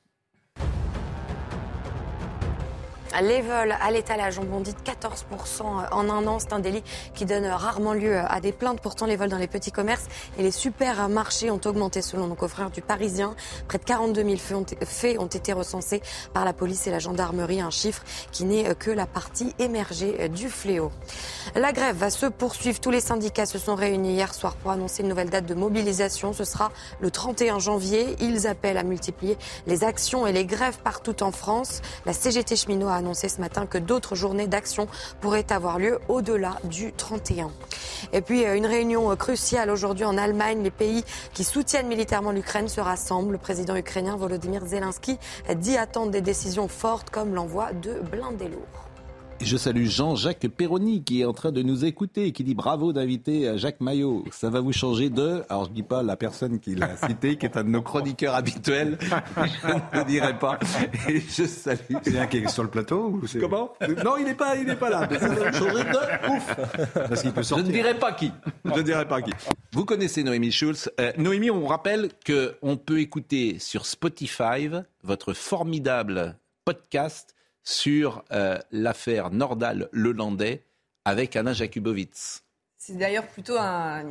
S2: Les vols à l'étalage ont bondi de 14% en un an. C'est un délit qui donne rarement lieu à des plaintes. Pourtant, les vols dans les petits commerces et les supermarchés ont augmenté selon nos confrères du Parisien. Près de 42 000 faits ont, été recensés par la police et la gendarmerie. Un chiffre qui n'est que la partie émergée du fléau. La grève va se poursuivre. Tous les syndicats se sont réunis hier soir pour annoncer une nouvelle date de mobilisation. Ce sera le 31 janvier. Ils appellent à multiplier les actions et les grèves partout en France. La CGT cheminot a annoncé ce matin que d'autres journées d'action pourraient avoir lieu au-delà du 31. Et puis euh, une réunion euh, cruciale aujourd'hui en Allemagne. Les pays qui soutiennent militairement l'Ukraine se rassemblent. Le président ukrainien Volodymyr Zelensky dit attendre des décisions fortes comme l'envoi de blindés lourds.
S1: Je salue Jean-Jacques Perroni qui est en train de nous écouter et qui dit bravo d'inviter euh, Jacques Maillot. Ça va vous changer de, alors je dis pas la personne qui l'a cité, qui est un de nos chroniqueurs habituels, je ne dirai pas. Et je salue.
S3: C'est un qui est sur le plateau ou c'est-
S1: Comment? Non, il n'est pas, il n'est pas là. Mais ça va vous changer de ouf.
S3: Parce qu'il peut
S1: Je
S3: sortir.
S1: ne dirai pas qui. Je ne dirai pas qui. Vous connaissez Noémie Schulz. Euh, Noémie, on rappelle qu'on peut écouter sur Spotify votre formidable podcast sur euh, l'affaire Nordal-Lelandais avec Anna Jakubowicz.
S24: C'est d'ailleurs plutôt un,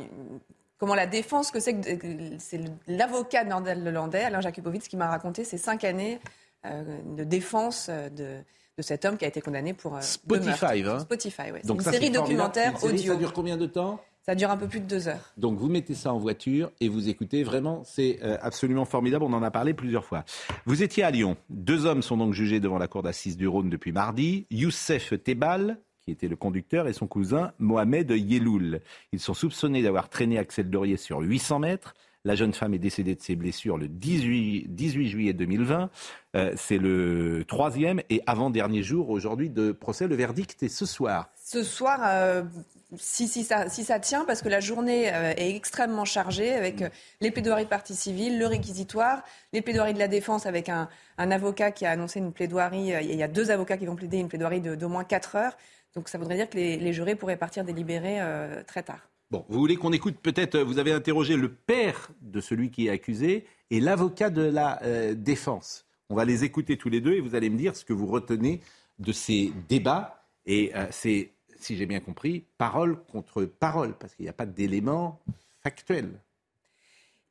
S24: comment la défense que c'est que c'est l'avocat de Nordal Lelandais, Alain Jakubowicz, qui m'a raconté ces cinq années euh, de défense euh, de, de cet homme qui a été condamné pour euh,
S1: Spotify, hein
S24: Spotify, ouais. C'est
S1: Donc
S24: une
S1: ça,
S24: série documentaire
S1: Une série,
S24: audio.
S1: Ça dure combien de temps?
S24: Ça dure un peu plus de deux heures.
S1: Donc vous mettez ça en voiture et vous écoutez. Vraiment, c'est euh, absolument formidable. On en a parlé plusieurs fois. Vous étiez à Lyon. Deux hommes sont donc jugés devant la cour d'assises du Rhône depuis mardi. Youssef Tebal, qui était le conducteur, et son cousin Mohamed Yeloul. Ils sont soupçonnés d'avoir traîné Axel Dorier sur 800 mètres. La jeune femme est décédée de ses blessures le 18, 18 juillet 2020. Euh, c'est le troisième et avant-dernier jour aujourd'hui de procès. Le verdict est ce soir.
S24: Ce soir, euh, si, si, ça, si ça tient, parce que la journée euh, est extrêmement chargée avec euh, les plaidoiries de partie civile, le réquisitoire, les plaidoiries de la défense avec un, un avocat qui a annoncé une plaidoirie. euh, il y a deux avocats qui vont plaider une plaidoirie d'au moins 4 heures. Donc ça voudrait dire que les, les jurés pourraient partir délibérer euh, très tard.
S1: Bon, vous voulez qu'on écoute peut-être, vous avez interrogé le père de celui qui est accusé et l'avocat de la euh, défense. On va les écouter tous les deux et vous allez me dire ce que vous retenez de ces débats. Et euh, c'est, si j'ai bien compris, parole contre parole, parce qu'il n'y a pas d'éléments factuels.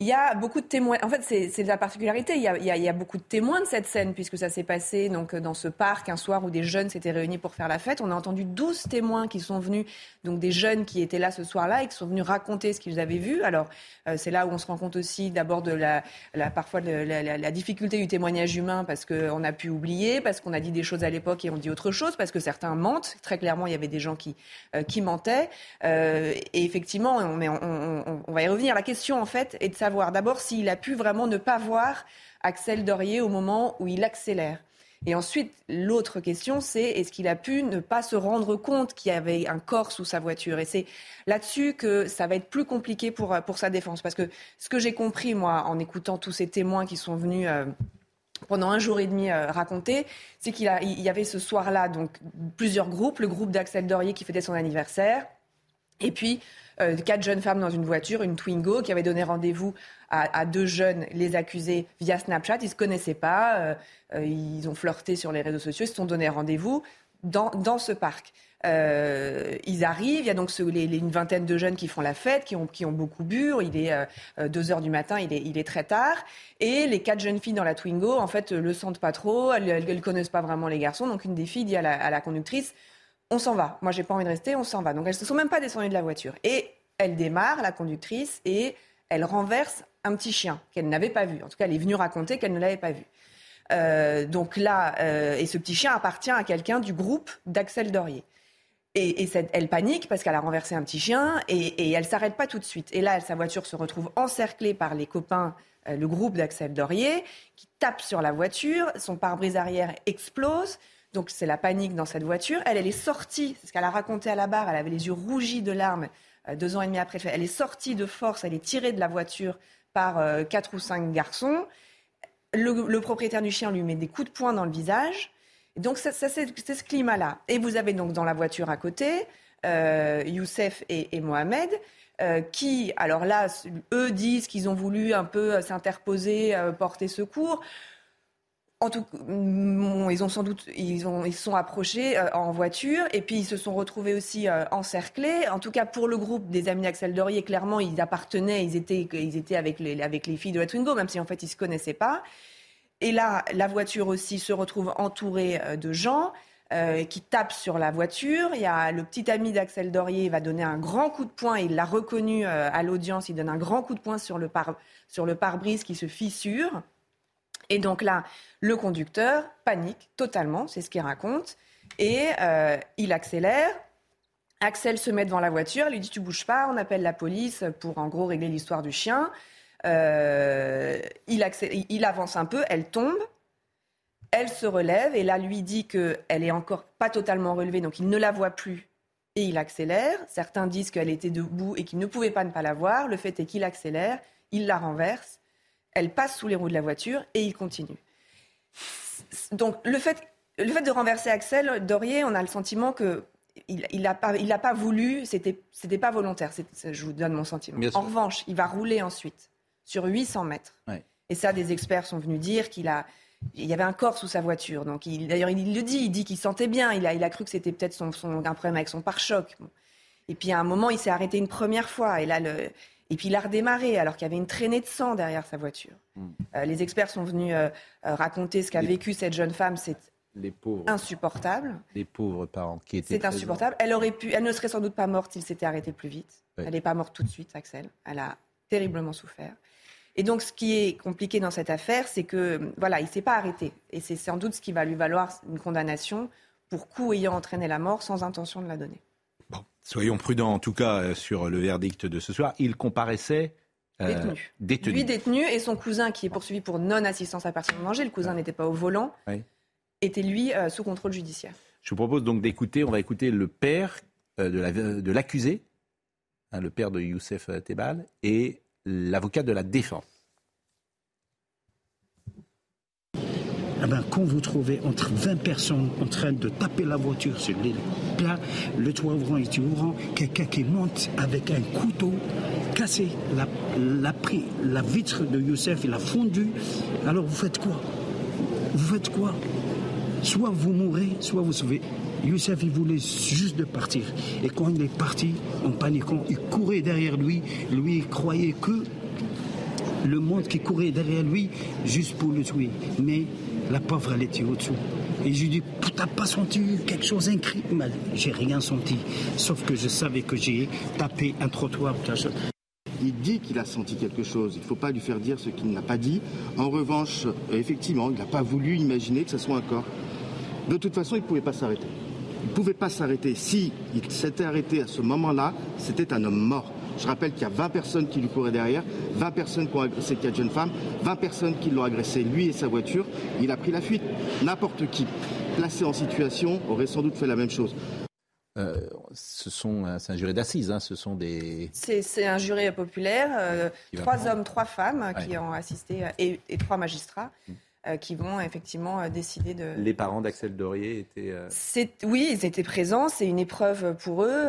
S24: Il y a beaucoup de témoins. En fait, c'est la particularité. Il y, a, beaucoup de témoins de cette scène, puisque ça s'est passé donc, dans ce parc un soir où des jeunes s'étaient réunis pour faire la fête. On a entendu 12 témoins qui sont venus, donc des jeunes qui étaient là ce soir-là et qui sont venus raconter ce qu'ils avaient vu. Alors, euh, c'est là où on se rend compte aussi d'abord de la, parfois de la, difficulté du témoignage humain, parce qu'on a pu oublier, parce qu'on a dit des choses à l'époque et on dit autre chose, parce que certains mentent. Très clairement, il y avait des gens qui, euh, qui mentaient. Euh, et effectivement, on, va y revenir. La question, en fait, est de savoir d'abord s'il a pu vraiment ne pas voir Axel Dorier au moment où il accélère. Et ensuite, l'autre question, c'est est-ce qu'il a pu ne pas se rendre compte qu'il y avait un corps sous sa voiture? Et c'est là-dessus que ça va être plus compliqué pour, pour sa défense. Parce que ce que j'ai compris, moi, en écoutant tous ces témoins qui sont venus euh, pendant un jour et demi euh, raconter, c'est qu'il il y avait ce soir-là donc plusieurs groupes, le groupe d'Axel Dorier qui fêtait son anniversaire, et puis euh, quatre jeunes femmes dans une voiture, une Twingo, qui avait donné rendez-vous à, deux jeunes, les accusés, via Snapchat. Ils se connaissaient pas, euh, euh, ils ont flirté sur les réseaux sociaux, ils se sont donné rendez-vous dans, dans ce parc. Ils arrivent, il y a donc une vingtaine de jeunes qui font la fête, qui ont, qui ont beaucoup bu. Il est euh, euh, 2 heures du matin, il est, il est très tard. Et les quatre jeunes filles dans la Twingo, en fait, le sentent pas trop, elles, elles connaissent pas vraiment les garçons. Donc une des filles dit à la conductrice on s'en va. Moi, j'ai pas envie de rester, on s'en va. Donc, elles se sont même pas descendues de la voiture. Et elle démarre, la conductrice, et elle renverse un petit chien qu'elle n'avait pas vu. En tout cas, elle est venue raconter qu'elle ne l'avait pas vu. Euh, donc là, euh, et ce petit chien appartient à quelqu'un du groupe d'Axel Dorier. Et, elle panique parce qu'elle a renversé un petit chien et, et elle s'arrête pas tout de suite. Et là, sa voiture se retrouve encerclée par les copains, euh, le groupe d'Axel Dorier, qui tape sur la voiture. Son pare-brise arrière explose. Donc c'est la panique dans cette voiture. Elle, elle est sortie, c'est ce qu'elle a raconté à la barre. Elle avait les yeux rougis de larmes euh, deux ans et demi après. Elle est sortie de force, elle est tirée de la voiture par euh, quatre ou cinq garçons. Le, propriétaire du chien lui met des coups de poing dans le visage. Et donc, ça, c'est ce climat-là. Et vous avez donc dans la voiture à côté euh, Youssef et, Mohamed. qui, alors là, eux disent qu'ils ont voulu un peu s'interposer, porter secours. Mm, ils ont sans doute, ils sont approchés euh, en voiture et puis ils se sont retrouvés aussi euh, encerclés. En tout cas, pour le groupe des amis d'Axel Dorier, clairement, ils appartenaient, ils étaient, avec les, filles de la Twingo, même si en fait ils se connaissaient pas. Et là, la voiture aussi se retrouve entourée euh, de gens qui tapent sur la voiture. Il y a le petit ami d'Axel Dorier va donner un grand coup de poing. Il l'a reconnu à l'audience. Il donne un grand coup de poing sur le pare-brise qui se fissure. Et donc là, le conducteur panique totalement, c'est ce qu'il raconte, et euh, il accélère. Axel se met devant la voiture, lui dit tu bouges pas, on appelle la police pour en gros régler l'histoire du chien. Euh, il, il avance un peu, elle tombe, elle se relève et là lui dit qu'elle est encore pas totalement relevée, donc il ne la voit plus et il accélère. Certains disent qu'elle était debout et qu'il ne pouvait pas ne pas la voir. Le fait est qu'il accélère, il la renverse, elle passe sous les roues de la voiture et il continue. Donc le fait, le fait de renverser Axel Dorier, on a le sentiment que il n'a pas, il pas voulu, c'était, c'était pas volontaire. je vous donne mon sentiment. En revanche, il va rouler ensuite sur 800 mètres. Et ça, des experts sont venus dire qu'il a, il y avait un corps sous sa voiture. Donc, d'ailleurs, il le dit, il dit qu'il sentait bien. Il a, il a cru que c'était peut-être son, son, un problème avec son pare-choc. Et puis, à un moment, il s'est arrêté une première fois. Et là, le, et puis, il a redémarré alors qu'il y avait une traînée de sang derrière sa voiture. Hmm. Euh, les experts sont venus euh, euh, raconter ce qu'a vécu cette jeune femme. C'est
S25: les pauvres.
S24: insupportable.
S25: Les pauvres parents qui étaient.
S24: C'est insupportable. Elle aurait pu, elle ne serait sans doute pas morte s'il s'était arrêté plus vite. Elle n'est pas morte tout de suite, Axel. Elle a terriblement souffert. Et donc, ce qui est compliqué dans cette affaire, c'est que voilà, il s'est pas arrêté, et c'est sans doute ce qui va lui valoir une condamnation pour coup ayant entraîné la mort sans intention de la donner.
S1: Bon, soyons prudents en tout cas euh, sur le verdict de ce soir. Il comparaissait
S24: euh, détenu. Lui détenu et son cousin qui est poursuivi pour non-assistance à personne en danger. Le cousin n'était pas au volant, était lui euh, sous contrôle judiciaire.
S1: Je vous propose donc d'écouter. On va écouter le père de l'accusé, hein, le père de Youssef Tebal, et l'avocat de la défense.
S26: Eh ben, quand vous trouvez entre 20 personnes en train de taper la voiture sur les plats, le toit ouvrant est ouvrant, quelqu'un qui monte avec un couteau, cassé la, la, la vitre de Youssef, il a fondu. Alors vous faites quoi? Vous faites quoi? Soit vous mourrez, soit vous sauvez. Youssef, il voulait juste de partir. Et quand il est parti, en paniquant, il courait derrière lui. Lui, croyait que le monde qui courait derrière lui, juste pour le tuer. Mais la pauvre, elle était au-dessous. Et je lui dis, t'as pas senti quelque chose incroyable J'ai rien senti. Sauf que je savais que j'ai tapé un trottoir.
S27: Il dit qu'il a senti quelque chose. Il ne faut pas lui faire dire ce qu'il n'a pas dit. En revanche, effectivement, il n'a pas voulu imaginer que ce soit un corps. De toute façon, il ne pouvait pas s'arrêter. Il ne pouvait pas s'arrêter. Si il s'était arrêté à ce moment-là, c'était un homme mort. Je rappelle qu'il y a 20 personnes qui lui couraient derrière, 20 personnes qui ont agressé quatre jeunes femmes, 20 personnes qui l'ont agressé lui et sa voiture. Il a pris la fuite. N'importe qui placé en situation aurait sans doute fait la même chose.
S1: Euh, ce sont, c'est un jury d'assises, hein, ce sont des.
S24: C'est, un jury populaire, euh, trois hommes, trois femmes qui ont assisté et, trois magistrats. Mm. Euh, qui vont effectivement euh, décider de.
S1: Les parents d'Axel Dorier étaient. Euh,
S24: oui, ils étaient présents. C'est une épreuve pour eux.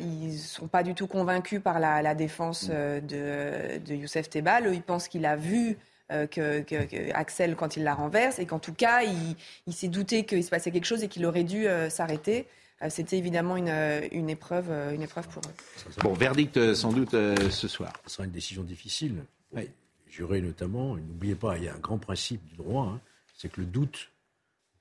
S24: ils ne sont pas du tout convaincus par la, défense mm. de, de, Youssef Tebal. ils pensent qu'il a vu. que, Axel quand il la renverse et qu'en tout cas il, s'est douté qu'il se passait quelque chose et qu'il aurait dû s'arrêter. C'était évidemment une, une, épreuve, une épreuve pour eux.
S1: Bon, verdict sans doute ce soir.
S5: Ce sera une décision difficile. Oui notamment, n'oubliez pas, il y a un grand principe du droit, hein, c'est que le doute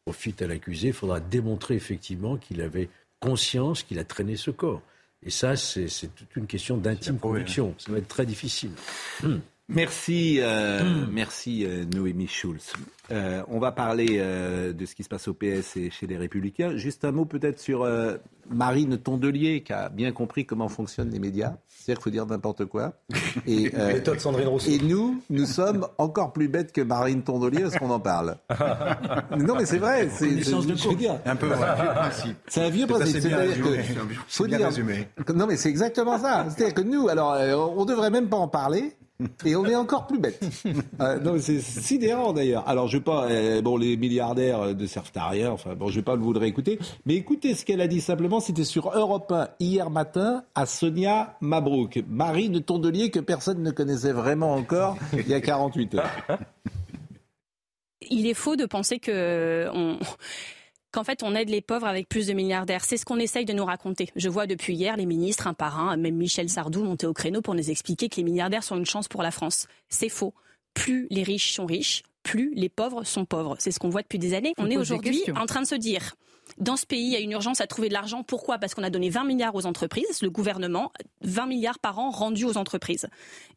S5: profite à l'accusé. Il faudra démontrer effectivement qu'il avait conscience qu'il a traîné ce corps. Et ça, c'est toute une question d'intime conviction. Ça va être très difficile.
S1: Hum. Merci, euh, hmm. merci euh, Noémie Schulz. Euh, on va parler de ce qui se passe au PS et chez les Républicains. Juste un mot peut-être sur Marine Tondelier, qui a bien compris comment fonctionnent les médias. C'est-à-dire qu'il faut dire n'importe quoi.
S28: Et,
S1: et nous, nous sommes encore plus bêtes que Marine Tondelier parce qu'on en parle. non, mais c'est vrai. C'est
S3: un peu un vieux principe.
S1: C'est un vieux principe. C'est-à-dire
S3: faut dire.
S1: Non, mais c'est exactement ça. C'est-à-dire que nous, alors, on devrait même pas en parler. Et on est encore plus bête. Euh, non, c'est sidérant d'ailleurs. Alors, je vais pas. Euh, bon, les milliardaires euh, ne servent à rien. Enfin, bon, je vais pas vous le réécouter. Mais écoutez ce qu'elle a dit simplement. C'était sur Europe 1 hier matin à Sonia Mabrouk, Marie de Tondelier que personne ne connaissait vraiment encore il y a 48 heures.
S29: Il est faux de penser que on qu'en fait on aide les pauvres avec plus de milliardaires. C'est ce qu'on essaye de nous raconter. Je vois depuis hier les ministres un par un, même Michel Sardou monter au créneau pour nous expliquer que les milliardaires sont une chance pour la France. C'est faux. Plus les riches sont riches, plus les pauvres sont pauvres. C'est ce qu'on voit depuis des années. On, est aujourd'hui en train de se dire Dans ce pays, il y a une urgence à trouver de l'argent. Pourquoi? Parce qu'on a donné 20 milliards aux entreprises, le gouvernement, 20 milliards par an rendus aux entreprises.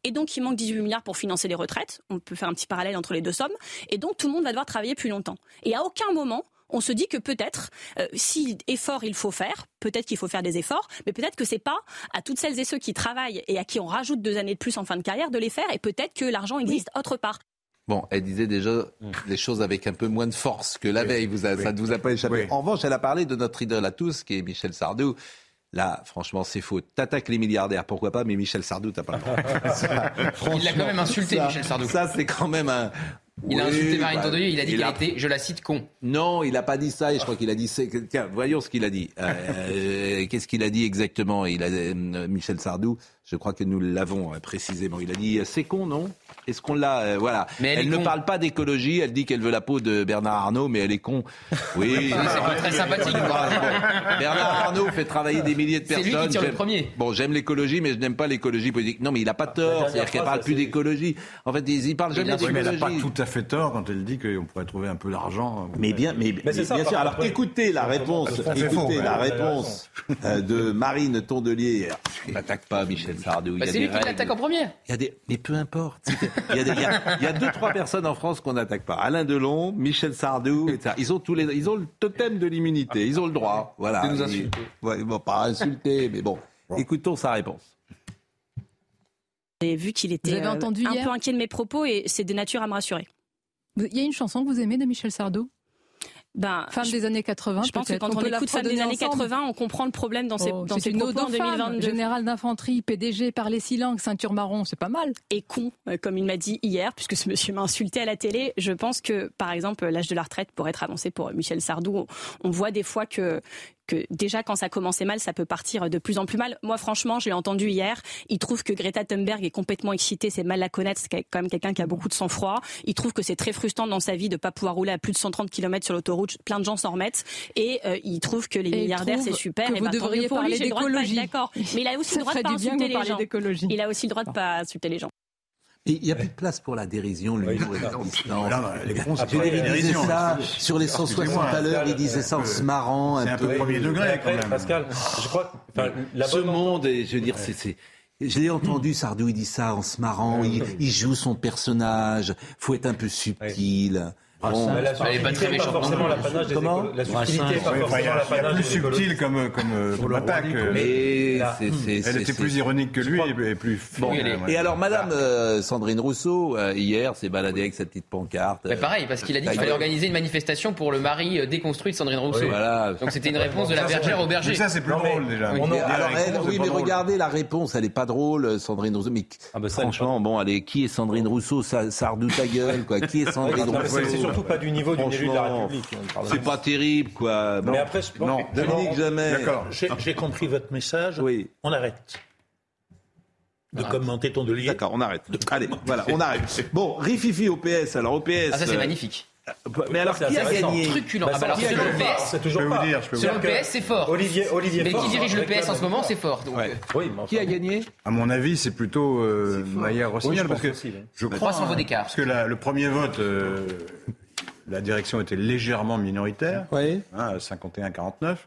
S29: Et donc, il manque 18 milliards pour financer les retraites. On peut faire un petit parallèle entre les deux sommes. Et donc, tout le monde va devoir travailler plus longtemps. Et à aucun moment, on se dit que peut-être, euh, si effort il faut faire, peut-être qu'il faut faire des efforts, mais peut-être que c'est pas à toutes celles et ceux qui travaillent et à qui on rajoute deux années de plus en fin de carrière de les faire, et peut-être que l'argent existe autre part.
S1: Bon, elle disait déjà les choses avec un peu moins de force que la veille. Vous a- Ça ne vous a pas échappé. En revanche, elle a parlé de notre idole à tous, qui est Michel Sardou. Là, franchement, c'est faux. T'attaques les milliardaires, pourquoi pas, mais Michel Sardou, t'as pas le droit. Ça,
S20: Il l'a quand même insulté,
S1: ça-
S20: Michel Sardou.
S1: Ça, c'est quand même un.
S20: Il a insulté Marine
S1: bah,
S20: Tondelier, il a dit qu'elle
S1: a-
S20: était, je la cite, con.
S1: Non, il n'a pas dit ça, et je crois qu'il a dit. Tiens, voyons ce qu'il a dit. Euh, Qu'est-ce qu'il a dit exactement il a, euh, Michel Sardou, je crois que nous l'avons euh, précisément. Il a dit euh, c'est con, non? Est-ce qu'on l'a euh, Voilà.
S20: Mais elle
S1: ne
S20: con.
S1: parle pas d'écologie, elle dit qu'elle veut la peau de Bernard Arnault, mais elle est con. Oui.
S20: Oui, c'est pas très sympathique.
S1: Bon, Bernard Arnault fait travailler des milliers de
S20: C'est
S1: personnes.
S20: lui qui tire le premier.
S1: Bon, j'aime l'écologie, mais je n'aime pas l'écologie politique. Non, mais il n'a pas tort. C'est-à-dire qu'elle parle plus d'écologie. En fait, il, parle jamais
S3: Oui, mais elle n'a pas
S1: d'écologie.
S3: tout à fait tort quand elle dit qu'on pourrait trouver un peu d'argent.
S21: Mais bien, mais, mais
S3: c'est ça,
S21: bien sûr. Alors écoutez la réponse,
S3: C'est
S21: écoutez la réponse de Marine Tondelier. N'attaque pas Michel Sardou.
S20: Bah, c'est lui qui l'attaque en premier.
S1: Il y a des, mais peu importe. Il y a, des- il y a- il y a deux, trois personnes en France qu'on n'attaque pas. Alain Delon, Michel Sardou, etc. Ils ont tous les, ils ont le totem de l'immunité. Ils ont le droit. Voilà.
S20: De nous
S1: Ils-
S20: insulter.
S1: Ouais, ils vont pas insulter, mais bon. Écoutons sa réponse.
S29: J'ai vu qu'il était
S30: Vous avez
S29: euh,
S30: entendu
S29: un
S30: hier
S29: peu inquiet de mes propos et c'est de nature à me rassurer.
S30: Il y a une chanson que vous aimez de Michel Sardou?
S29: Ben,
S30: Femme des années 80,
S29: Je pense que quand on,
S30: la
S29: écoute Femme des années
S30: ensemble.
S29: 80, on comprend le problème dans ses,
S30: Oh,
S29: dans
S30: ode
S29: propos en
S30: aux femmes.
S29: 2022.
S30: Général d'infanterie, PDG, parler six langues, ceinture marron, c'est pas mal.
S29: Et con, euh, comme il m'a dit hier, puisque ce monsieur m'a insulté à la télé, je pense que, par exemple, l'âge de la retraite pourrait être avancé pour Michel Sardou. On, on voit des fois que, que déjà quand ça commençait mal, ça peut partir de plus en plus mal. Moi, franchement, je l'ai entendu hier. Il trouve que Greta Thunberg est complètement excitée, c'est mal la connaître, c'est quand même quelqu'un qui a beaucoup de sang-froid. Il trouve que c'est très frustrant dans sa vie de pas pouvoir rouler à plus de 130 km sur l'autoroute. Plein de gens s'en remettent. Et euh, il trouve que les
S30: Et
S29: milliardaires, c'est super.
S30: que
S29: et
S30: vous
S29: bah,
S30: devriez parler d'écologie.
S29: D'accord. Mais il a aussi
S30: Ça
S29: le droit de pas insulter les gens. Il a aussi le droit de pas insulter les gens.
S1: Il n'y a plus de place pour la dérision, l'humour. non,
S3: les cons, c'est
S1: Je
S3: pas
S1: veux
S3: la
S1: dire, il disait
S3: dérision.
S1: ça sur les 160 à l'heure, il disait ça en se marrant
S3: C'est un peu premier degré, quand même.
S4: Pascal, je crois
S1: Ce
S4: bonne
S1: monde, je veux dire, c'est, c'est- je l'ai entendu, Sardou, il dit ça en se marrant, il, il joue son personnage, faut être un peu subtil. Bon.
S4: Mais la
S20: Elle est pas très
S4: subtilité,
S20: méchante,
S4: forcément
S20: non
S4: l'apanage des
S1: Comment
S4: La subtilité n'est pas forcément
S3: plus subtil comme, comme, euh, comme attaque. euh,
S1: Mais c'est, c'est,
S3: Elle
S1: c'est-
S3: était
S1: c'est-
S3: plus ironique que lui et plus
S1: Bon, et alors, Madame euh, Sandrine Rousseau, euh, hier, s'est baladée avec sa petite pancarte.
S20: Mais pareil, parce qu'il a dit qu'il fallait organiser une manifestation pour le mari euh, déconstruit de Sandrine Rousseau.
S1: Voilà.
S20: Donc c'était une réponse de la bergère au berger.
S3: Mais ça, c'est plus drôle déjà.
S4: Oui. Mais
S1: regardez la réponse, elle est pas drôle, Sandrine Rousseau. Mais
S4: Ah, bah, ça, elle est
S1: franchement, bon, allez, qui est Sandrine Rousseau? Ça, Sardou ta gueule, quoi. Qui est Sandrine Rousseau?
S4: Surtout pas du niveau d'une élue de la République. parle.
S1: C'est pas terrible, quoi.
S4: Mais après, je-
S1: Dominique jamais.
S3: D'accord.
S7: J'ai compris votre message.
S1: Oui.
S7: On arrête de commenter ton delier.
S1: D'accord, on arrête. Allez, voilà, on arrête. Bon, Rififi au PS. Alors, au PS.
S20: Ah ça c'est
S1: euh,
S20: magnifique.
S1: Mais alors,
S4: C'est
S1: qui a gagné
S20: Truculent.
S4: Bah,
S20: Ah bah alors selon le
S4: c'est-
S20: PS,
S4: C'est
S3: Je
S4: toujours
S3: peux
S4: pas.
S3: vous dire, je peux vous
S20: selon
S3: dire.
S20: le PS c'est fort.
S4: Olivier, Olivier
S20: Mais
S4: Faure,
S20: qui dirige le PS en ce moment c'est fort. Donc,
S3: Ouais.
S20: euh,
S4: Oui, mais enfin,
S1: Qui a gagné
S3: À mon avis, c'est plutôt euh, Maya Rossignol,
S4: je
S3: parce que
S4: aussi, oui.
S3: je crois,
S20: 300 voix
S3: hein,
S20: d'écart.
S3: parce que la- le premier vote, euh, la direction était légèrement minoritaire,
S21: Oui.
S3: hein, 51-49,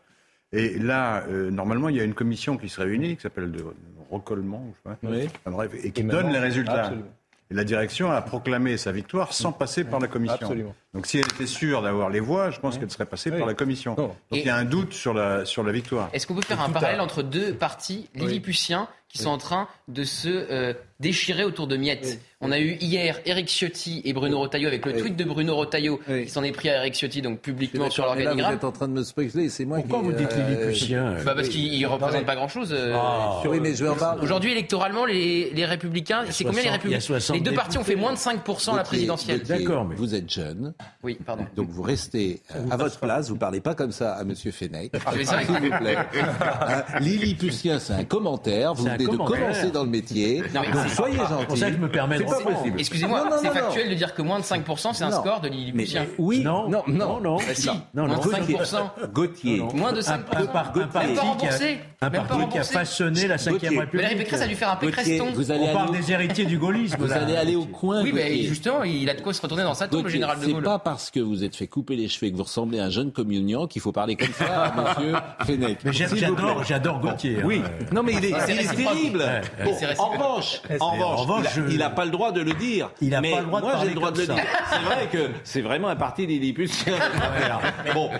S3: et là, euh, normalement, il y a une commission qui se réunit, qui s'appelle de recollement, je sais pas,
S21: Oui.
S3: enfin, bref, et qui
S4: Et
S3: donne les résultats.
S4: Absolument.
S3: Et la direction a proclamé sa victoire sans passer par la commission.
S4: Absolument.
S3: Donc si elle était sûre d'avoir les voix, je pense qu'elle serait passée
S4: Oui.
S3: par la commission.
S4: Non.
S3: Donc il y a un doute sur la, sur la victoire.
S20: Est-ce qu'on peut faire
S4: Et
S20: un parallèle
S4: à-
S20: entre deux partis lilliputiens qui sont en train de se euh, déchirer autour de miettes On a eu hier Eric Ciotti et Bruno Retailleau avec le
S1: Oui.
S20: tweet de Bruno Retailleau
S1: Oui.
S20: qui s'en est pris à Eric Ciotti donc publiquement sur
S1: là, vous
S20: l'organigramme.
S1: êtes en train de me spoiler, c'est moi
S5: Pourquoi
S1: qui...
S5: vous dites
S1: euh,
S5: Lilliputien
S20: Bah parce qu'il il représente pas grand chose.
S5: Ah.
S1: Oui, mais je.
S20: Aujourd'hui, électoralement, les, les Républicains, c'est combien les
S5: 60 il y a
S20: Républicains
S5: 60
S20: Les deux partis ont fait moins de 5% à la présidentielle.
S5: D'accord, mais-
S1: Vous êtes jeune,
S20: Oui, pardon.
S1: donc vous restez euh, à votre place, vous parlez pas comme ça à Monsieur Fenech,
S20: vrai
S1: s'il vous plaît. Lilliputien, c'est un commentaire, vous de commencer dans le métier. Donc soyez gentils.
S5: ça que je me permets de
S1: possible.
S20: Excusez-moi, c'est factuel de dire que moins de 5% c'est un score de Lilliputien.
S1: Oui,
S5: non,
S1: non, non.
S5: non,
S20: Moins de 5%.
S1: Gauthier.
S20: Moins de 5%.
S5: Un parti qui a façonné la
S1: 5ème
S5: République.
S20: Valérie Pécresse a dû faire un Pécreston.
S5: On parle des héritiers du gaullisme.
S1: Vous allez aller au coin.
S20: Oui, mais justement, il a de quoi se retourner dans sa tombe, le général de Gaulle.
S1: C'est pas parce que vous êtes fait couper les cheveux et que vous ressemblez à un jeune communion qu'il faut parler comme ça à monsieur Fenech.
S5: Mais j'adore Gauthier.
S1: Oui. Hein. Non, mais il est horrible.
S20: Eh,
S1: en revanche, en revanche, il n'a pas le droit de le dire.
S5: Il
S1: n'a
S5: pas le droit
S1: Moi, j'ai le droit de le dire. C'est vrai que c'est vraiment un parti lilliputien. Ah bon,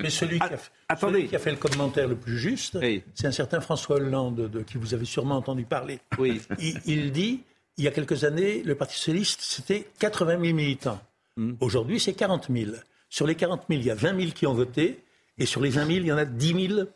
S7: mais celui qui a
S1: ah, fait.
S7: Celui qui a fait le commentaire le plus juste, c'est un certain François Hollande, de, qui vous avez sûrement entendu parler.
S1: Oui.
S7: Il, dit, il y a quelques années, le Parti socialiste, c'était 80 000 militants.
S1: Hmm.
S7: Aujourd'hui, c'est 40 000. Sur les 40 000, il y a 20 000 qui ont voté, et sur les 20 000, il y en a 10 000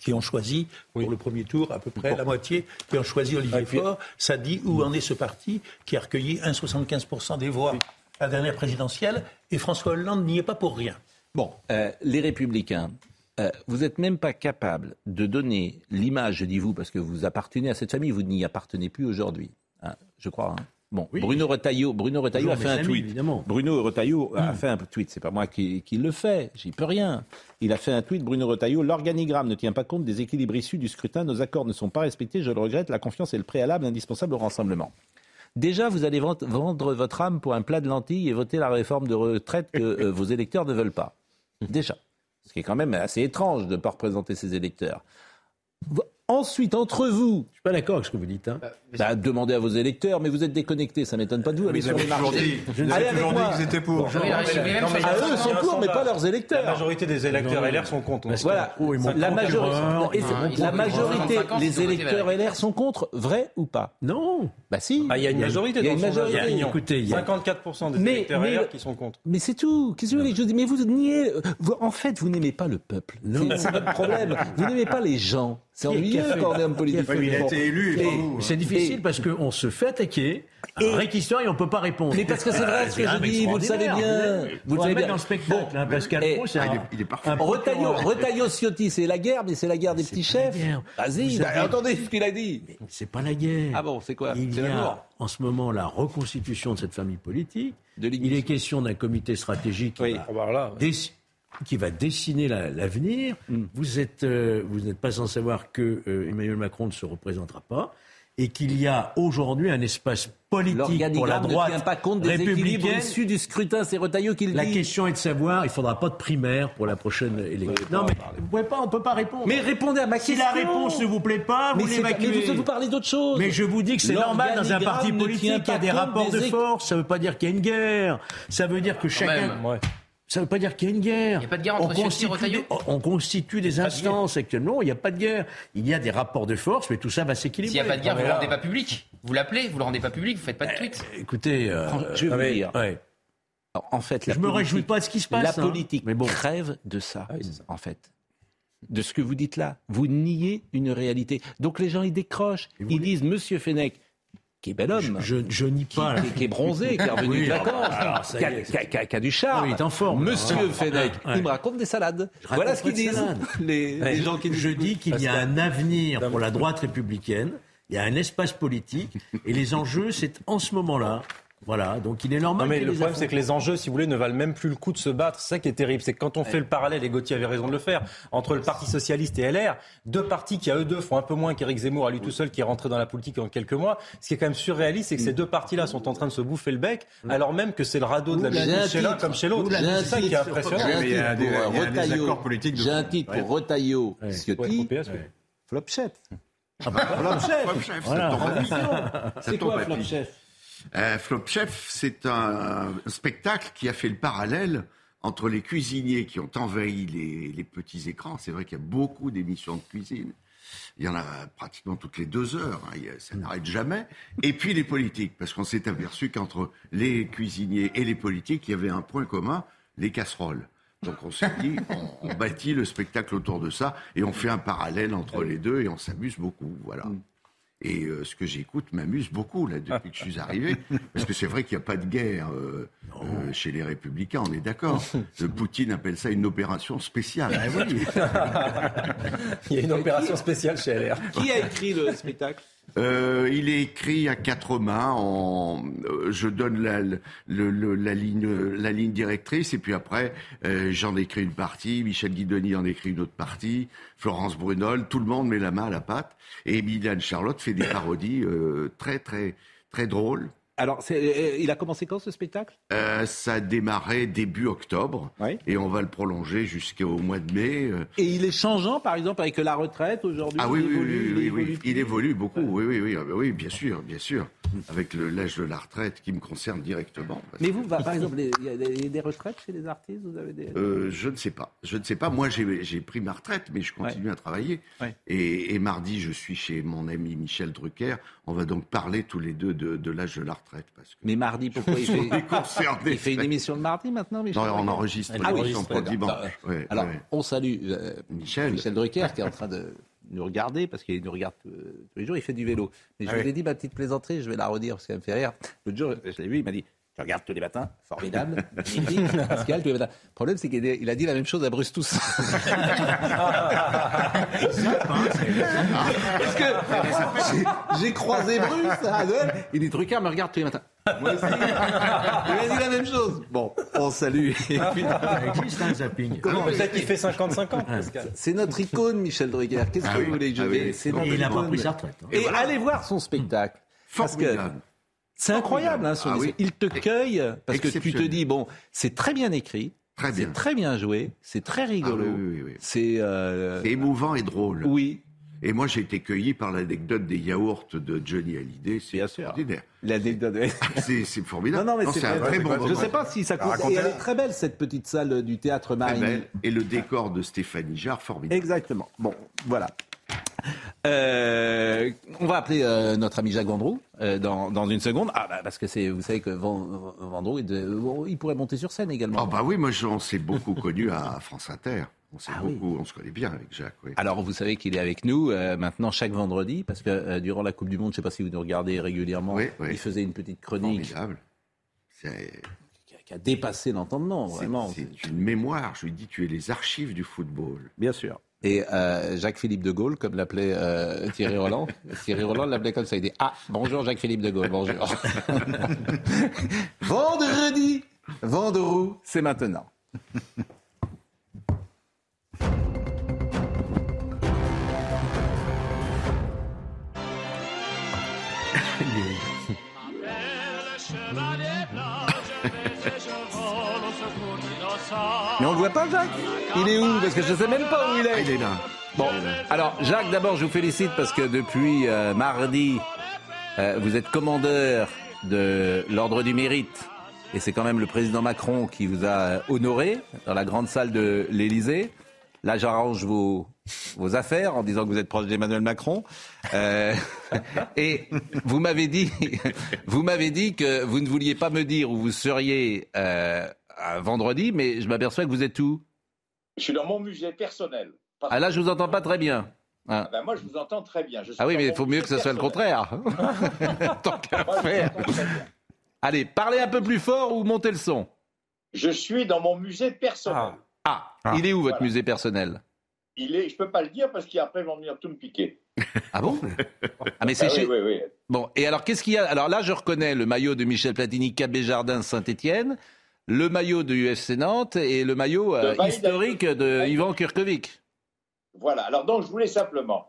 S7: qui ont choisi pour le premier tour à peu près la moitié qui ont choisi Olivier ah, Faure. Ça dit où en est ce parti qui a recueilli 1,75% des voix à la dernière présidentielle et François Hollande n'y est pas pour rien.
S1: Bon, euh, les Républicains, euh, vous n'êtes même pas capable de donner l'image, je dis vous, parce que vous appartenez à cette famille, vous n'y appartenez plus aujourd'hui, hein, je crois. Hein. Bruno Retailleau, Bruno Retailleau a fait un tweet. Bruno Retailleau a fait un tweet. C'est pas moi qui, le fais. J'y peux rien. Il a fait un tweet. Bruno Retailleau. L'organigramme ne tient pas compte des équilibres issus du scrutin. Nos accords ne sont pas respectés. Je le regrette. La confiance est le préalable indispensable au rassemblement. Déjà, vous allez vendre votre âme pour un plat de lentilles et voter la réforme de retraite que euh, vos électeurs ne veulent pas. Déjà. Ce qui est quand même assez étrange de ne pas représenter ses électeurs. Ensuite, entre vous,
S5: pas d'accord avec ce que vous dites. Hein.
S1: Bah, demandez à vos électeurs, mais vous êtes déconnectés, ça m'étonne pas de vous. Allez sur les.
S3: Je toujours dit qu'ils étaient pour.
S1: Ah, eux, ils sont pour, mais pas leurs électeurs.
S4: La majorité des électeurs LR sont contre.
S1: Voilà. La majorité, la majorité
S20: des
S1: électeurs LR sont contre, vrai ou pas?
S5: Non.
S1: Bah si.
S4: Ah, il y a une majorité.
S1: Il y a.
S5: Écoutez, il y a
S4: 54% des électeurs LR qui sont contre.
S1: Mais c'est tout. Qu'est-ce que vous voulez Mais vous niez. En fait, vous n'aimez pas le peuple. C'est votre problème. Vous n'aimez pas les gens. C'est ennuyeux quand on est un politique.
S3: Hein.
S5: c'est difficile parce qu'on se fait attaquer. Rick Histoire et on ne peut pas répondre.
S1: Mais parce que c'est vrai ah, ce que je dis, vous le savez bien.
S5: Vous
S1: le savez bien.
S5: dans le spectacle, hein, Pascal
S23: ah, Il est parfait.
S1: Retaillot Ciotti, c'est la guerre, mais c'est la guerre des petits chefs. Vas-y, attendez ce qu'il a dit.
S5: C'est pas la guerre.
S1: Ah bon, c'est quoi C'est la
S5: mort en ce moment la reconstitution de cette famille politique. Il est question d'un comité stratégique qui va
S4: ah bah voilà, ouais
S5: qui va dessiner l'avenir.
S1: Mm.
S5: Vous êtes, euh, vous n'êtes pas sans savoir que euh, Emmanuel Macron ne se représentera pas et qu'il y a aujourd'hui un espace politique pour la
S1: droite ne tient pas compte des équilibres issus du scrutin. C'est Retailleau qui le dit.
S5: La question est de savoir, il ne faudra pas de primaire pour la prochaine élection. Non, mais vous pouvez pas, on ne peut pas répondre.
S1: Mais répondez à ma question.
S5: Si la réponse ne vous plaît pas, vous l'évacuez.
S1: Mais vous, vous parlez d'autre chose.
S5: Mais je vous dis que c'est normal dans un parti politique, il y a des rapports de force. Ça ne veut pas dire qu'il y a une guerre. Ça veut dire que ah, chacun...
S20: Même,
S4: ouais.
S5: Ça ne veut pas dire qu'il y a une guerre.
S20: Il n'y a pas de guerre entre
S5: on constitue, des, on constitue des instances de actuellement, il n'y a pas de guerre. Il y a des rapports de force, mais tout ça va s'équilibrer.
S20: S'il n'y a pas de guerre, vous ne le rendez pas public. Vous l'appelez, vous ne le rendez pas public, vous ne faites pas de eh, tweet.
S5: Écoutez, euh,
S1: je vais dire. En fait,
S5: me réjouis pas de ce qui se passe.
S1: La
S5: hein.
S1: politique
S5: hein. mais
S1: crève de ça, en fait. De ce que vous dites là. Vous niez une réalité. Donc les gens, ils décrochent. Ils disent, Monsieur Fenech, qui est bel homme.
S5: Je, je,
S1: je
S5: pas.
S1: Qui, est bronzé, qui est revenu
S5: oui,
S1: de vacances, qui, a, du charme.
S5: Oui, il est en forme.
S1: Monsieur
S5: alors,
S1: Fenech,
S5: ouais.
S1: il me raconte des salades. Voilà ce qu'ils disent.
S5: Je dis qu'il y a un avenir pour la droite républicaine, il y a un espace politique, et les enjeux, c'est en ce moment-là voilà, donc il est normal.
S4: Non mais le problème, c'est que les enjeux, si vous voulez, ne valent même plus le coup de se battre. C'est ça qui est terrible. C'est que quand on fait le parallèle, et Gauthier avait raison de le faire, entre le Parti Socialiste et LR, deux partis qui, à eux deux, font un peu moins qu'Éric Zemmour à lui tout seul, qui est rentré dans la politique en quelques mois. Ce qui est quand même surréaliste, c'est que ces deux partis-là sont en train de se bouffer le bec, mm. alors même que c'est le radeau de la justice chez l'un comme chez l'autre. C'est ça qui est impressionnant.
S1: J'ai un titre pour Retailleau, Ciotti,
S4: Flopchette.
S1: Ah bah,
S23: Flopchef. Flopchef,
S5: voilà.
S23: ça tombe à pic. Euh, Flop Chef, c'est un, spectacle qui a fait le parallèle entre les cuisiniers qui ont envahi les, petits écrans. C'est vrai qu'il y a beaucoup d'émissions de cuisine. Il y en a pratiquement toutes les deux heures, hein. ça n'arrête jamais. Et puis les politiques, parce qu'on s'est aperçu qu'entre les cuisiniers et les politiques, il y avait un point commun, les casseroles. Donc on s'est dit, on, on, bâtit le spectacle autour de ça et on fait un parallèle entre les deux et on s'amuse beaucoup. Voilà. Mm. Et euh, ce que j'écoute m'amuse beaucoup là depuis que je suis arrivé, parce que c'est vrai qu'il n'y a pas de guerre euh, euh, chez les Républicains, on est d'accord. Poutine appelle ça une opération spéciale.
S4: Ah Il y a une opération spéciale chez LR.
S1: Qui a écrit le spectacle?
S23: Euh, il est écrit à quatre mains. En, euh, je donne la, ligne directrice et puis après, euh, j'en écris une partie. Michel Guidoni en écrit une autre partie. Florence Brunol, tout le monde met la main à la pâte. Et Emiliane Charlotte fait des parodies euh, très, très, très drôles.
S1: Alors, c'est- euh, il a commencé quand ce spectacle?
S23: Euh, ça a démarré début octobre et on va le prolonger jusqu'au mois de mai. euh.
S1: Et il est changeant, par exemple, avec la retraite aujourd'hui?
S23: Ah oui,
S1: il
S23: oui,
S1: évolue,
S23: oui,
S1: il
S23: oui,
S1: évolue
S23: il évolue beaucoup. Oui, oui, oui, ah bah oui, bien sûr, bien sûr. Avec l'âge de la retraite qui me concerne directement.
S1: Mais vous, bah, par exemple, il y a des, retraites chez les artistes Vous avez des...
S23: Euh, je ne sais pas. Je ne sais pas. Moi, j'ai pris ma retraite, mais je continue à travailler. Et, et mardi, je suis chez mon ami Michel Drucker. On va donc parler tous les deux de, de l'âge de la retraite. Parce que
S1: Mais mardi, pourquoi il fait,
S23: On
S1: il une émission le mardi maintenant Michel
S23: Non, on enregistre
S1: Ah oui,
S23: dimanche.
S1: Bah,
S23: Ouais,
S1: Alors,
S23: ouais.
S1: on salue euh,
S23: Michel.
S1: Drucker qui est en train de nous regarder parce qu'il nous regarde euh, tous les jours. Il fait du vélo. Mais je
S23: Ah
S1: vous
S23: oui.
S1: ai dit ma petite plaisanterie, je vais la redire parce qu'elle me fait rire. L'autre jour, je l'ai vu, il m'a dit Tu regardes tous les matins, formidable, Pascal, tous les matins. Le problème, c'est qu'il a- a dit la même chose à Bruce Toussaint. Parce que j'ai- croisé Bruce à Noël, il dit Drucker me regarde tous les matins. Moi aussi. Il a dit la même chose. Bon, on salue. Et puis-
S5: Ça existe un zapping.
S1: Comment
S4: Peut-être qu'il fait 55 ans.
S1: C'est notre icône, Michel Drucker. Qu'est-ce
S23: Ah
S1: que
S23: oui.
S1: vous voulez que je
S23: Ah oui.
S1: dise? C'est
S23: Et
S1: notre
S5: il
S1: icône.
S5: pris sa retraite, hein.
S1: Et,
S23: Et voilà.
S1: allez voir son spectacle. Parce que. C'est incroyable, hein, son
S23: Ah oui.
S1: Il te cueille parce que tu te dis bon, c'est très bien écrit,
S23: Très bien.
S1: c'est très bien joué, c'est très rigolo.
S23: Ah oui, oui.
S1: C'est euh,
S23: C'est émouvant et drôle.
S1: oui,
S23: Et moi, j'ai été cueilli par l'anecdote des yaourts de Johnny Hallyday. C'est extraordinaire.
S1: l'anecdote.
S23: C'est formidable.
S1: Non, non, mais c'est
S23: un
S1: vrai.
S23: très bon
S1: Je
S23: moment.
S1: sais pas si ça compte.
S23: Racontez-
S1: Et elle est très belle cette petite salle du théâtre
S23: Très
S1: Marigny.
S23: belle. Et le décor de Stéphanie Jarre, formidable.
S1: Exactement. Bon, voilà. Euh, on va appeler euh, notre ami Jacques Vendroux euh, dans, dans une seconde. Ah bah parce que c'est, vous savez que Van- Vendroux, il, il pourrait monter sur scène également.
S23: Ah bah oui, moi, je- on s'est beaucoup connu à France Inter. On s'est
S1: Ah oui.
S23: beaucoup, on se connaît bien avec Jacques. Oui.
S1: Alors vous savez qu'il est avec nous euh, maintenant chaque vendredi parce que euh, durant la Coupe du Monde, je ne sais pas si vous nous regardez régulièrement,
S23: Oui, oui.
S1: il faisait une petite chronique
S23: Formidable. C'est
S1: qui a, qui a dépassé l'entendement vraiment.
S23: c'est une mémoire. Je lui dis, tu es les archives du football.
S1: Bien sûr. Et euh, Jacques-Philippe de Gaulle, comme l'appelait euh, Thierry Roland. Thierry Roland l'appelait comme ça. Il dit Ah, bonjour Jacques-Philippe de Gaulle, bonjour. Vendredi, Vendroux, c'est maintenant. Mais on le voit pas, Jacques Il est où? Parce que je sais même pas où il est.
S23: Il est là.
S1: Bon, alors Jacques, d'abord, je vous félicite parce que depuis euh, mardi, euh, vous êtes commandeur de l'Ordre du Mérite. Et c'est quand même le président Macron qui vous a euh, honoré dans la grande salle de l'Élysée. Là, j'arrange vos, vos affaires en disant que vous êtes proche d'Emmanuel Macron. Euh, et vous m'avez dit, vous m'avez dit que vous ne vouliez pas me dire où vous seriez euh, à vendredi, mais je m'aperçois que vous êtes où?
S31: Je suis dans mon musée personnel. Parce
S1: Ah là, je vous entends pas très bien. Ah.
S31: Ben, moi, je vous entends très bien. Je suis
S1: Ah oui, mais il faut mieux que ce soit le
S31: personnel.
S1: contraire. Tant qu'à faire. Allez, parlez un peu plus fort ou montez le son.
S31: Je suis dans mon musée personnel.
S1: Ah, il est où votre
S31: Voilà.
S1: musée personnel?
S31: Il est, je peux pas le dire parce qu'après ils vont venir tout me piquer.
S1: Ah bon? Ah mais c'est
S31: Ah oui,
S1: chez...
S31: oui, oui.
S1: Bon, et alors qu'est-ce qu'il y a? Alors là, je reconnais le maillot de Michel Platini, Cabé Jardin, Saint-Étienne, le maillot de UFC Nantes et le maillot euh,
S31: De
S1: historique de Ivan Kurkovic.
S31: Voilà. Alors donc, je voulais simplement,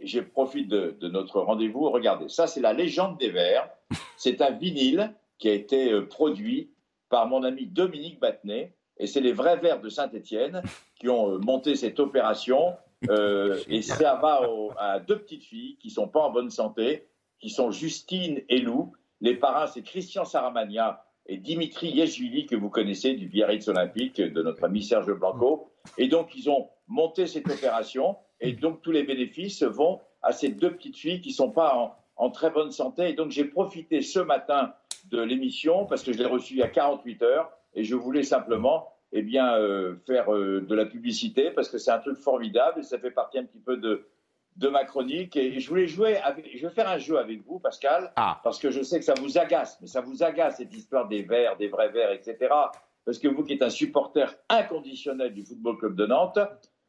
S31: et je profite de, de notre rendez-vous, regardez, ça c'est la légende des Verts. C'est un vinyle qui a été euh, produit par mon ami Dominique Battenet, et c'est les vrais Verts de Saint-Étienne qui ont euh, monté cette opération. Euh, et ça va au- à deux petites filles qui sont pas en bonne santé, qui sont Justine et Lou. Les parrains, c'est Christian Saramagna et Dimitri Yeshvili, que vous connaissez du Biarritz Olympique, de notre ami Serge Blanco. Et donc, ils ont monté cette opération. Et donc, tous les bénéfices vont à ces deux petites filles qui sont pas en, en très bonne santé. Et donc, j'ai profité ce matin de l'émission parce que je l'ai reçue il y a 48 heures. Et je voulais simplement eh bien, euh, faire euh, de la publicité parce que c'est un truc formidable et ça fait partie un petit peu de, de ma chronique. Et je voulais jouer avec, je vais faire un jeu avec vous, Pascal, parce que je sais que ça vous agace, mais ça vous agace cette histoire des verts, des vrais verts, etc. Parce que vous qui êtes un supporter inconditionnel du Football Club de Nantes,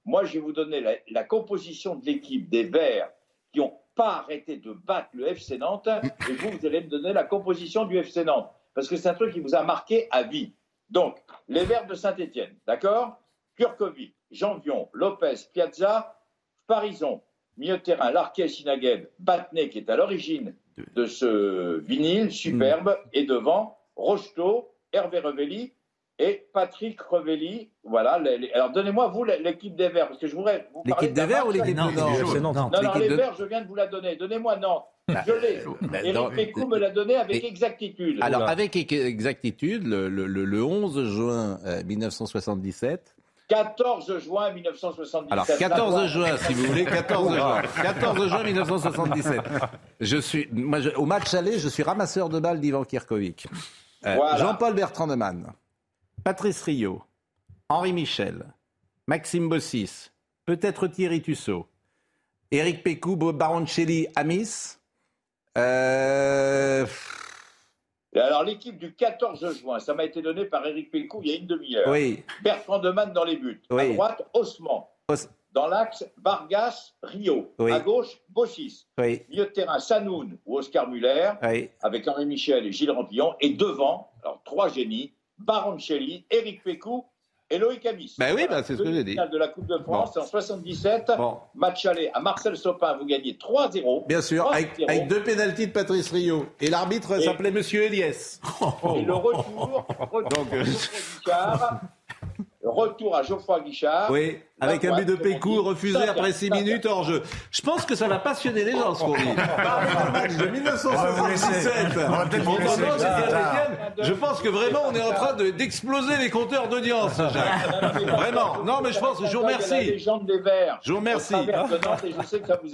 S31: moi je vais vous donner la, la composition de l'équipe des verts qui ont pas arrêter de battre le FC Nantes et vous, vous allez me donner la composition du FC Nantes. Parce que c'est un truc qui vous a marqué à vie. Donc, les Verts de Saint-Etienne, d'accord? Kurkovic, Janvion, Lopez, Piazza, Parison, milieu de terrain, Larquet, Sinaghed, Batnet, qui est à l'origine de ce vinyle superbe, et devant, Rocheteau, Hervé Revelli et Patrick Revelli. Voilà. les- les- alors, donnez-moi, vous, l'équipe des Verts, parce que je voudrais vous parler
S1: L'équipe des Verts ou l'équipe de Nantes
S31: Non, non,
S1: L'équipe
S31: les
S1: de-
S31: Verts, je viens de vous la donner. Donnez-moi Nantes. Je l'ai.
S1: bah,
S31: Éric Pécou me l'a donné avec
S1: Et-
S31: exactitude.
S1: Alors, avec exactitude, le, le- le- le 11 juin euh, 1977,
S31: 14 juin 1977.
S1: Alors 14 juin, si vous voulez, 14 juin. 14 juin 1977. Je suis, moi, je- au match aller, je suis ramasseur de balles d'Ivan Kirkovic. Euh,
S31: Voilà.
S1: Jean-Paul Bertrand de Man, Patrice Rio, Henri Michel, Maxime Bossis, peut-être Thierry Tussaud, Éric Pécou, Baroncelli, Amis. Euh,
S31: alors, l'équipe du 14 juin, ça m'a été donné par Éric Pécou il y a une demi-heure.
S1: Oui.
S31: Bertrand Demann dans les buts. À droite, Osman.
S1: Os-
S31: Dans l'axe, Vargas, Rio.
S1: Oui.
S31: À gauche, Bossis. Milieu de terrain, Sanoun ou Oscar Muller. Avec Henri Michel et Gilles Rampillon. Et devant, alors trois génies, Baroncelli, Éric Pécou et Loïc Amis.
S1: Ben oui, ben, c'est ce que j'ai dit.
S31: De la Coupe de France en 77.
S1: Bon.
S31: Match aller à Marcel Sopin, vous gagnez 3-0.
S1: Bien sûr, avec,
S31: 3-0.
S1: avec deux pénalties de Patrice Rio. Et l'arbitre s'appelait Monsieur Eliès.
S31: Et le retour, retour
S1: Donc, euh,
S31: à Geoffroy Guichard, retour à Geoffroy Guichard.
S1: Oui, avec un but de Pécou refusé après 6 minutes hors jeu. Je pense que ça va passionner les gens, ce qu'on dit. De 1977.
S32: On va peut-être vous
S1: Au
S32: laisser.
S1: moment de
S32: Ah,
S1: Saint-Étienne, Je pense que vraiment, on est en train de- d'exploser les compteurs d'audience, Jacques. Vraiment. Non, mais je pense, je vous remercie. Je vous remercie.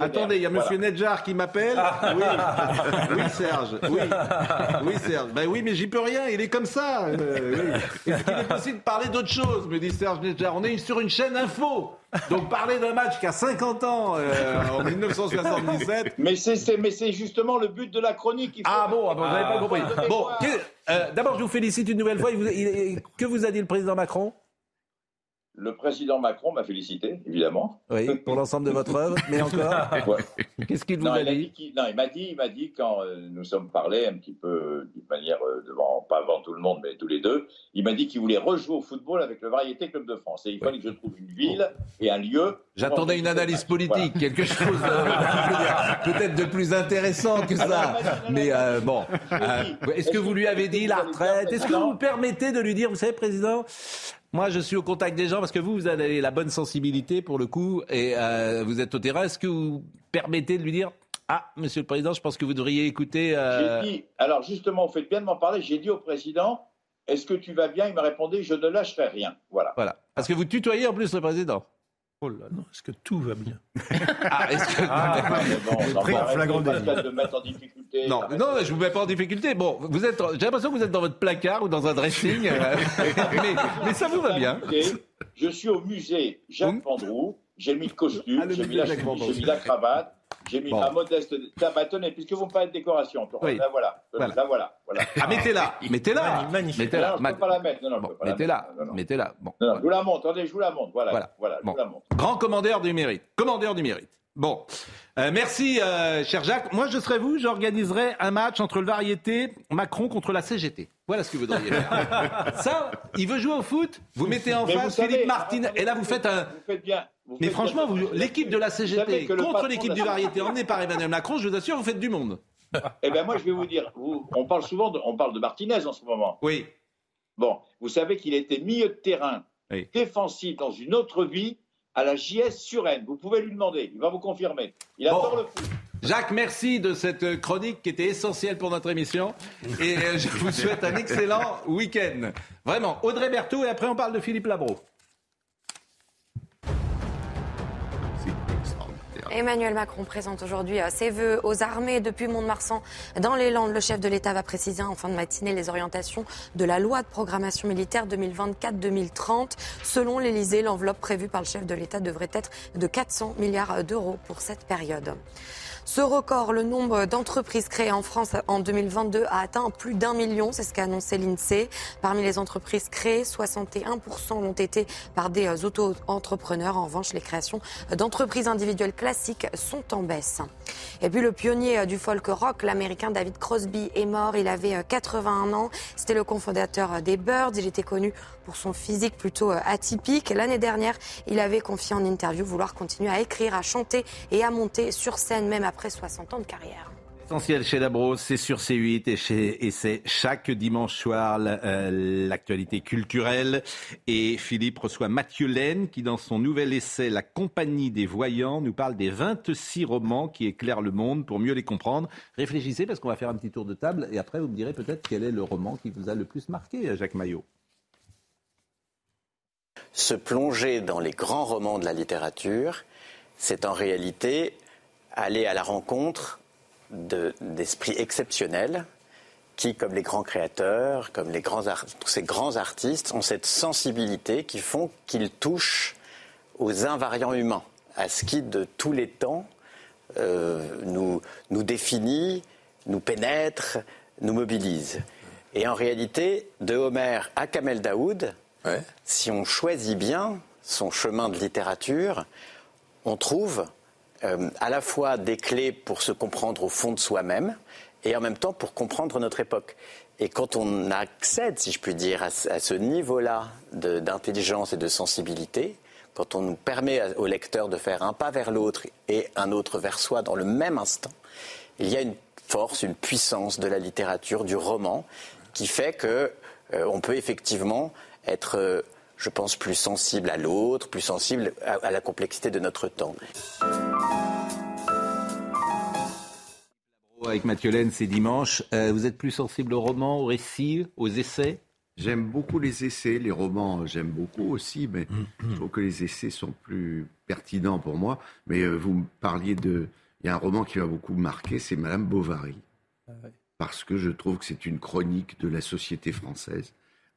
S1: Attendez, il y a. Monsieur Nedjar qui m'appelle. Oui, oui Serge. Oui, oui Serge. Ben oui, mais j'y peux rien. Il est comme ça. Euh, oui. Est-ce qu'il est possible de parler d'autre chose Me dit Serge Nedjar. On est sur une chaîne info. Donc parler d'un match qui a 50 ans euh, en 1977.
S31: Mais c'est mais c'est justement le but de la chronique. il faut-
S1: Ah bon, ah bon, vous n'avez pas compris.
S31: Ah,
S1: Bon,
S31: mémoire.
S1: que- euh, d'abord, je vous félicite une nouvelle fois. Que vous a dit le président Macron?
S31: Le président Macron m'a félicité, évidemment.
S1: Oui, pour l'ensemble de votre œuvre, mais encore.
S31: Ouais.
S1: Qu'est-ce qu'il vous
S31: Non,
S1: a
S31: il
S1: dit
S31: qu'il- non, il m'a dit, il m'a dit quand euh, nous sommes parlé un petit peu d'une manière euh, devant, pas devant tout le monde, mais tous les deux, il m'a dit qu'il voulait rejouer au football avec le Variété Club de France. Et il fallait que je trouve une ville et un lieu.
S1: J'attendais une analyse politique, quelque chose peut-être de plus intéressant que ça. Mais euh, bon, euh, est-ce que vous lui avez dit la retraite? Est-ce que vous vous permettez de lui dire, vous savez, président, moi je suis au contact des gens parce que vous, vous avez la bonne sensibilité pour le coup et euh, vous êtes au terrain. Est-ce que vous permettez de lui dire, ah, Monsieur le Président, je pense que vous devriez écouter. euh,
S31: J'ai dit, alors justement, vous faites bien de m'en parler. J'ai dit au président, est-ce que tu vas bien? Il m'a répondu, je ne lâcherai rien. Voilà.
S1: Voilà, parce que vous tutoyez en plus le président.
S7: Oh là, non, est-ce que tout va bien
S1: Ah, est-ce que...
S31: Ah, mais bon, on
S1: Pris
S31: va
S1: en
S31: arrêter,
S1: flagrant délit.
S31: Pascal, de mettre en difficulté.
S1: Non, non, je vous mets pas en difficulté. Bon, vous êtes, j'ai l'impression que vous êtes dans votre placard ou dans un dressing, euh, mais, mais ça vous va bien.
S31: Je suis au musée Jacques Vendroux. J'ai mis le costume,
S1: Ah,
S31: j'ai mis, la mis la cravate, j'ai mis
S1: Bon.
S31: ma modeste. Tenez, puisque vous me parlez de décoration,
S1: Oui.
S31: là voilà,
S1: Voilà.
S31: là voilà, voilà.
S1: Ah, mettez-la, mettez-la,
S4: Magnifique.
S1: mettez-la.
S31: Non, je peux pas la mettre. Non, non, je peux pas la
S1: Mettez-la, mettez-la. Bon.
S31: Non, non, je vous la montre. Attendez, je vous la montre. Voilà,
S1: Voilà.
S31: voilà, je
S1: Bon.
S31: vous la montre.
S1: Grand commandeur du mérite. Commandeur du mérite. Bon. Euh, merci, euh, cher Jacques. Moi, je serai vous, j'organiserai un match entre le variété Macron contre la CGT. Voilà ce que vous devriez faire. Ça, il veut jouer au foot, vous mettez en
S31: Mais
S1: face
S31: savez,
S1: Philippe Martin, et là, vous faites un.
S31: Vous faites bien. vous
S1: Mais
S31: faites
S1: franchement, l'équipe de la CGT contre l'équipe du variété emmenée par Emmanuel Macron, je vous assure, vous faites du monde.
S31: Eh bien, moi, je vais vous dire, vous- on parle souvent de, on parle de Martinez en ce moment.
S1: Oui.
S31: Bon, vous savez qu'il était milieu de terrain
S1: Oui.
S31: défensif dans une autre vie à la JS Suresnes. Vous pouvez lui demander, il va vous confirmer. Il
S1: Bon.
S31: adore le foot.
S1: Jacques, merci de cette chronique qui était essentielle pour notre émission. Et euh, je vous souhaite un excellent week-end. Vraiment, Audrey Berthaud, et après on parle de Philippe Labro.
S2: Emmanuel Macron présente aujourd'hui euh, ses vœux aux armées depuis Mont-de-Marsan. Dans les Landes, le chef de l'État va préciser en fin de matinée les orientations de la loi de programmation militaire 2024-2030. Selon l'Élysée, l'enveloppe prévue par le chef de l'État devrait être de 400 milliards d'euros pour cette période. Ce record, le nombre d'entreprises créées en France en 2022 a atteint plus d'un million, c'est ce qu'a annoncé l'INSEE. Parmi les entreprises créées, 61% l'ont été par des euh, auto-entrepreneurs. En revanche, les créations d'entreprises individuelles classiques sont en baisse. Et puis le pionnier euh, du folk rock, l'américain David Crosby, est mort. Il avait 81 ans. C'était le cofondateur des Birds. Il était connu pour son physique plutôt atypique. L'année dernière, il avait confié en interview vouloir continuer à écrire, à chanter et à monter sur scène même après 60 ans de carrière.
S1: Essentiel chez Labro, c'est sur C8 et, et c'est chaque dimanche soir euh, l'actualité culturelle. Et Philippe reçoit Mathieu Laine qui, dans son nouvel essai La compagnie des voyants, nous parle des 26 romans qui éclairent le monde pour mieux les comprendre. Réfléchissez parce qu'on va faire un petit tour de table et après vous me direz peut-être quel est le roman qui vous a le plus marqué, Jacques Maillot.
S32: Se plonger dans les grands romans de la littérature, c'est en réalité aller à la rencontre d'esprits exceptionnels qui, comme les grands créateurs, comme les grands tous ces grands artistes, ont cette sensibilité qui font qu'ils touchent aux invariants humains, à ce qui, de tous les temps, euh, nous, nous définit, nous pénètre, nous mobilise. Et en réalité, de Homère à Kamel Daoud, si on choisit bien son chemin de littérature, on trouve euh, à la fois des clés pour se comprendre au fond de soi-même et en même temps pour comprendre notre époque. Et quand on accède, si je puis dire, à, ce niveau-là d'intelligence et de sensibilité, quand on nous permet au lecteur de faire un pas vers l'autre et un autre vers soi dans le même instant, il y a une force, une puissance de la littérature, du roman, qui fait que euh, on peut effectivement être euh, je pense, plus sensible à l'autre, plus sensible à, la complexité de notre temps.
S1: Avec Mathieu Laine, c'est dimanche. Euh, vous êtes plus sensible aux romans, aux récits, aux essais?
S23: J'aime beaucoup les essais, les romans, j'aime beaucoup aussi, mais je trouve que les essais sont plus pertinents pour moi. Mais euh, vous me parliez de. Il y a un roman qui m'a beaucoup marqué, c'est Madame Bovary. Ah Parce que je trouve que c'est une chronique de la société française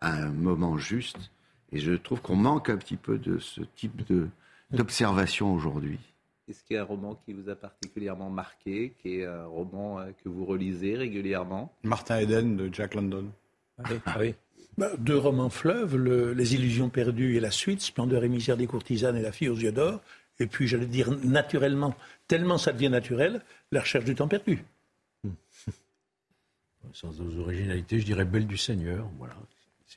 S23: à un moment juste et je trouve qu'on manque un petit peu de ce type d'observation aujourd'hui.
S1: Est-ce qu'il y a un roman qui vous a particulièrement marqué, qui est un roman euh, que vous relisez régulièrement?
S3: Martin Eden de Jack London.
S7: Ah oui. Bah, deux romans fleuves, Les illusions perdues et la suite, Splendeur et misère des courtisanes et La fille aux yeux d'or. Et puis, j'allais dire naturellement, tellement ça devient naturel, La recherche du temps perdu.
S5: Sans originalité, je dirais Belle du Seigneur. Voilà.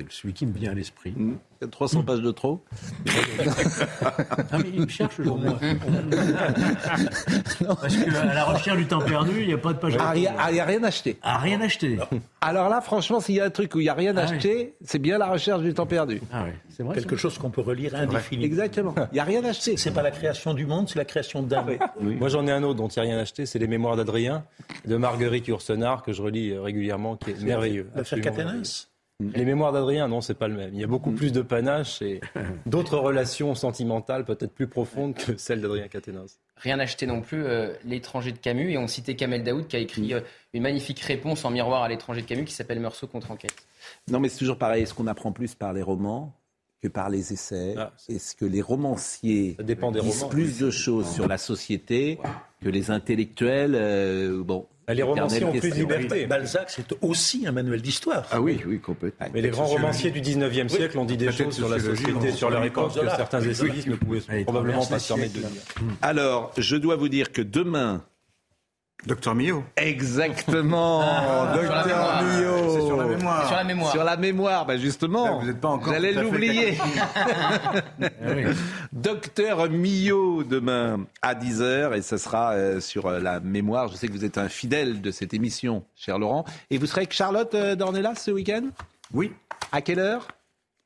S5: C'est celui qui me vient à l'esprit.
S1: 300 mmh. pages de trop
S5: Ah, mais il me cherche aujourd'hui. Parce qu'à la recherche du temps perdu, il n'y a pas de page.
S1: Ah, il n'y a, rien acheté.
S5: Ah, rien acheté.
S1: Alors là, franchement, s'il y a un truc où il n'y a rien ah acheté, c'est bien la recherche du temps perdu.
S5: Ah oui,
S7: c'est vrai. Quelque chose qu'on peut relire indéfiniment.
S1: Exactement. Il n'y a rien acheté.
S7: C'est pas la création du monde, c'est la création d'âme.
S4: Moi, j'en ai un autre dont il n'y a rien acheté, c'est Les Mémoires d'Adrien, de Marguerite Yourcenar, que je relis régulièrement, qui est merveilleux.
S7: L'affaire Caténins
S4: les mémoires d'Adrien, non, c'est pas le même. Il y a beaucoup plus de panache et d'autres relations sentimentales peut-être plus profondes que celles d'Adrien Caténas.
S20: Rien acheté non plus, euh, L'étranger de Camus. Et on citait Kamel Daoud qui a écrit euh, une magnifique réponse en miroir à l'étranger de Camus qui s'appelle Meursault contre enquête.
S1: Non, mais c'est toujours pareil. Est-ce qu'on apprend plus par les romans que par les essais? Ah, Est-ce que les romanciers disent plus de choses sur la société que les intellectuels euh, Bon,
S4: les romanciers ont plus de liberté.
S7: Balzac, c'est aussi un manuel d'histoire.
S23: Ah oui, oui, complètement.
S4: Mais les grands romanciers du 19e siècle ont dit des choses sur la société, sur leur époque, que certains essayistes ne pouvaient probablement pas se permettre de dire.
S1: Alors, je dois vous dire que demain,
S3: Docteur Millot.
S1: Exactement, ah, Docteur Millot.
S3: Sur la mémoire.
S20: Sur la mémoire.
S1: Sur la mémoire, ben justement.
S3: vous n'êtes pas encore.
S1: J'allais l'oublier. Ah Docteur Millot demain à 10h et ce sera euh, sur euh, la mémoire. Je sais que vous êtes un fidèle de cette émission, cher Laurent. Et vous serez avec Charlotte euh, Dornelas ce week-end?
S3: Oui.
S1: À quelle heure?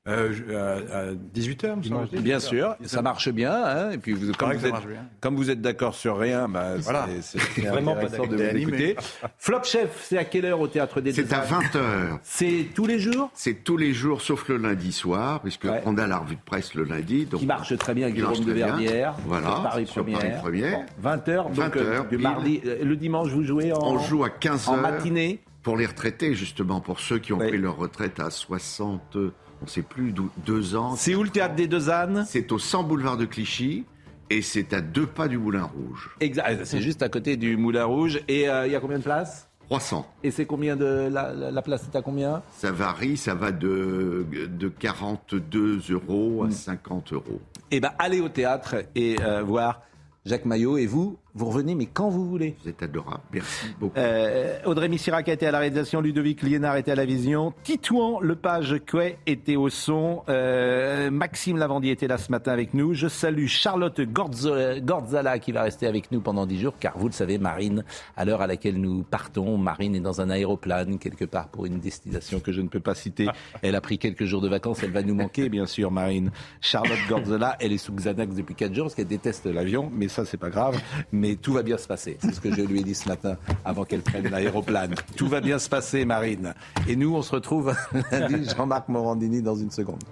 S3: Euh, à 18h,
S1: Bien sûr, ça marche bien. Hein, et puis, vous, comme, vous êtes, comme, vous êtes, d'accord sur rien, bah, voilà. c'est vraiment pas de vous écouter. Flop Chef, c'est à quelle heure au Théâtre des
S23: C'est à 20h.
S1: C'est tous les jours
S23: C'est tous les jours, sauf le lundi soir, puisque on a la revue de presse le lundi. Donc
S1: qui marche très bien avec Jérôme de Verdière.
S23: Voilà,
S1: Paris
S23: sur Paris Première.
S1: 20h, donc 20 euh, du mardi. Euh, le dimanche, vous jouez en,
S23: on joue à 15h.
S1: En matinée
S23: pour les retraités, justement, pour ceux qui ont pris leur retraite à 60 on ne sait plus, deux ans.
S1: C'est où le théâtre des Deux Ânes
S23: C'est au 100 boulevard de Clichy. Et c'est à deux pas du Moulin Rouge.
S1: Exact, c'est juste à côté du Moulin Rouge. Et euh, il y a combien de places?
S23: 300.
S1: Et c'est combien de. La, la- la place est à combien?
S23: Ça varie, ça va de, de 42 euros à
S1: Mm.
S23: 50 euros.
S1: Eh ben, allez au théâtre et euh, voir Jacques Maillot. Et vous, vous revenez, mais quand vous voulez.
S23: Vous êtes adorable. Merci beaucoup.
S1: Euh, Audrey Missirac était à la réalisation, Ludovic Liénard était à la vision, Titouan Lepage Couet était au son, euh, Maxime Lavandier était là ce matin avec nous. Je salue Charlotte Gordzala qui va rester avec nous pendant dix jours, car vous le savez, Marine, à l'heure à laquelle nous partons, Marine est dans un aéroplane quelque part pour une destination que je ne peux pas citer. Elle a pris quelques jours de vacances, elle va nous manquer, bien sûr, Marine. Charlotte Gordzala, elle est sous Xanax depuis quatre jours parce qu'elle déteste l'avion, mais ça c'est pas grave. Mais tout va bien se passer. C'est ce que je lui ai dit ce matin avant qu'elle prenne l'aéroplane. Tout va bien se passer, Marine. Et nous, on se retrouve lundi, Jean-Marc Morandini, dans une seconde.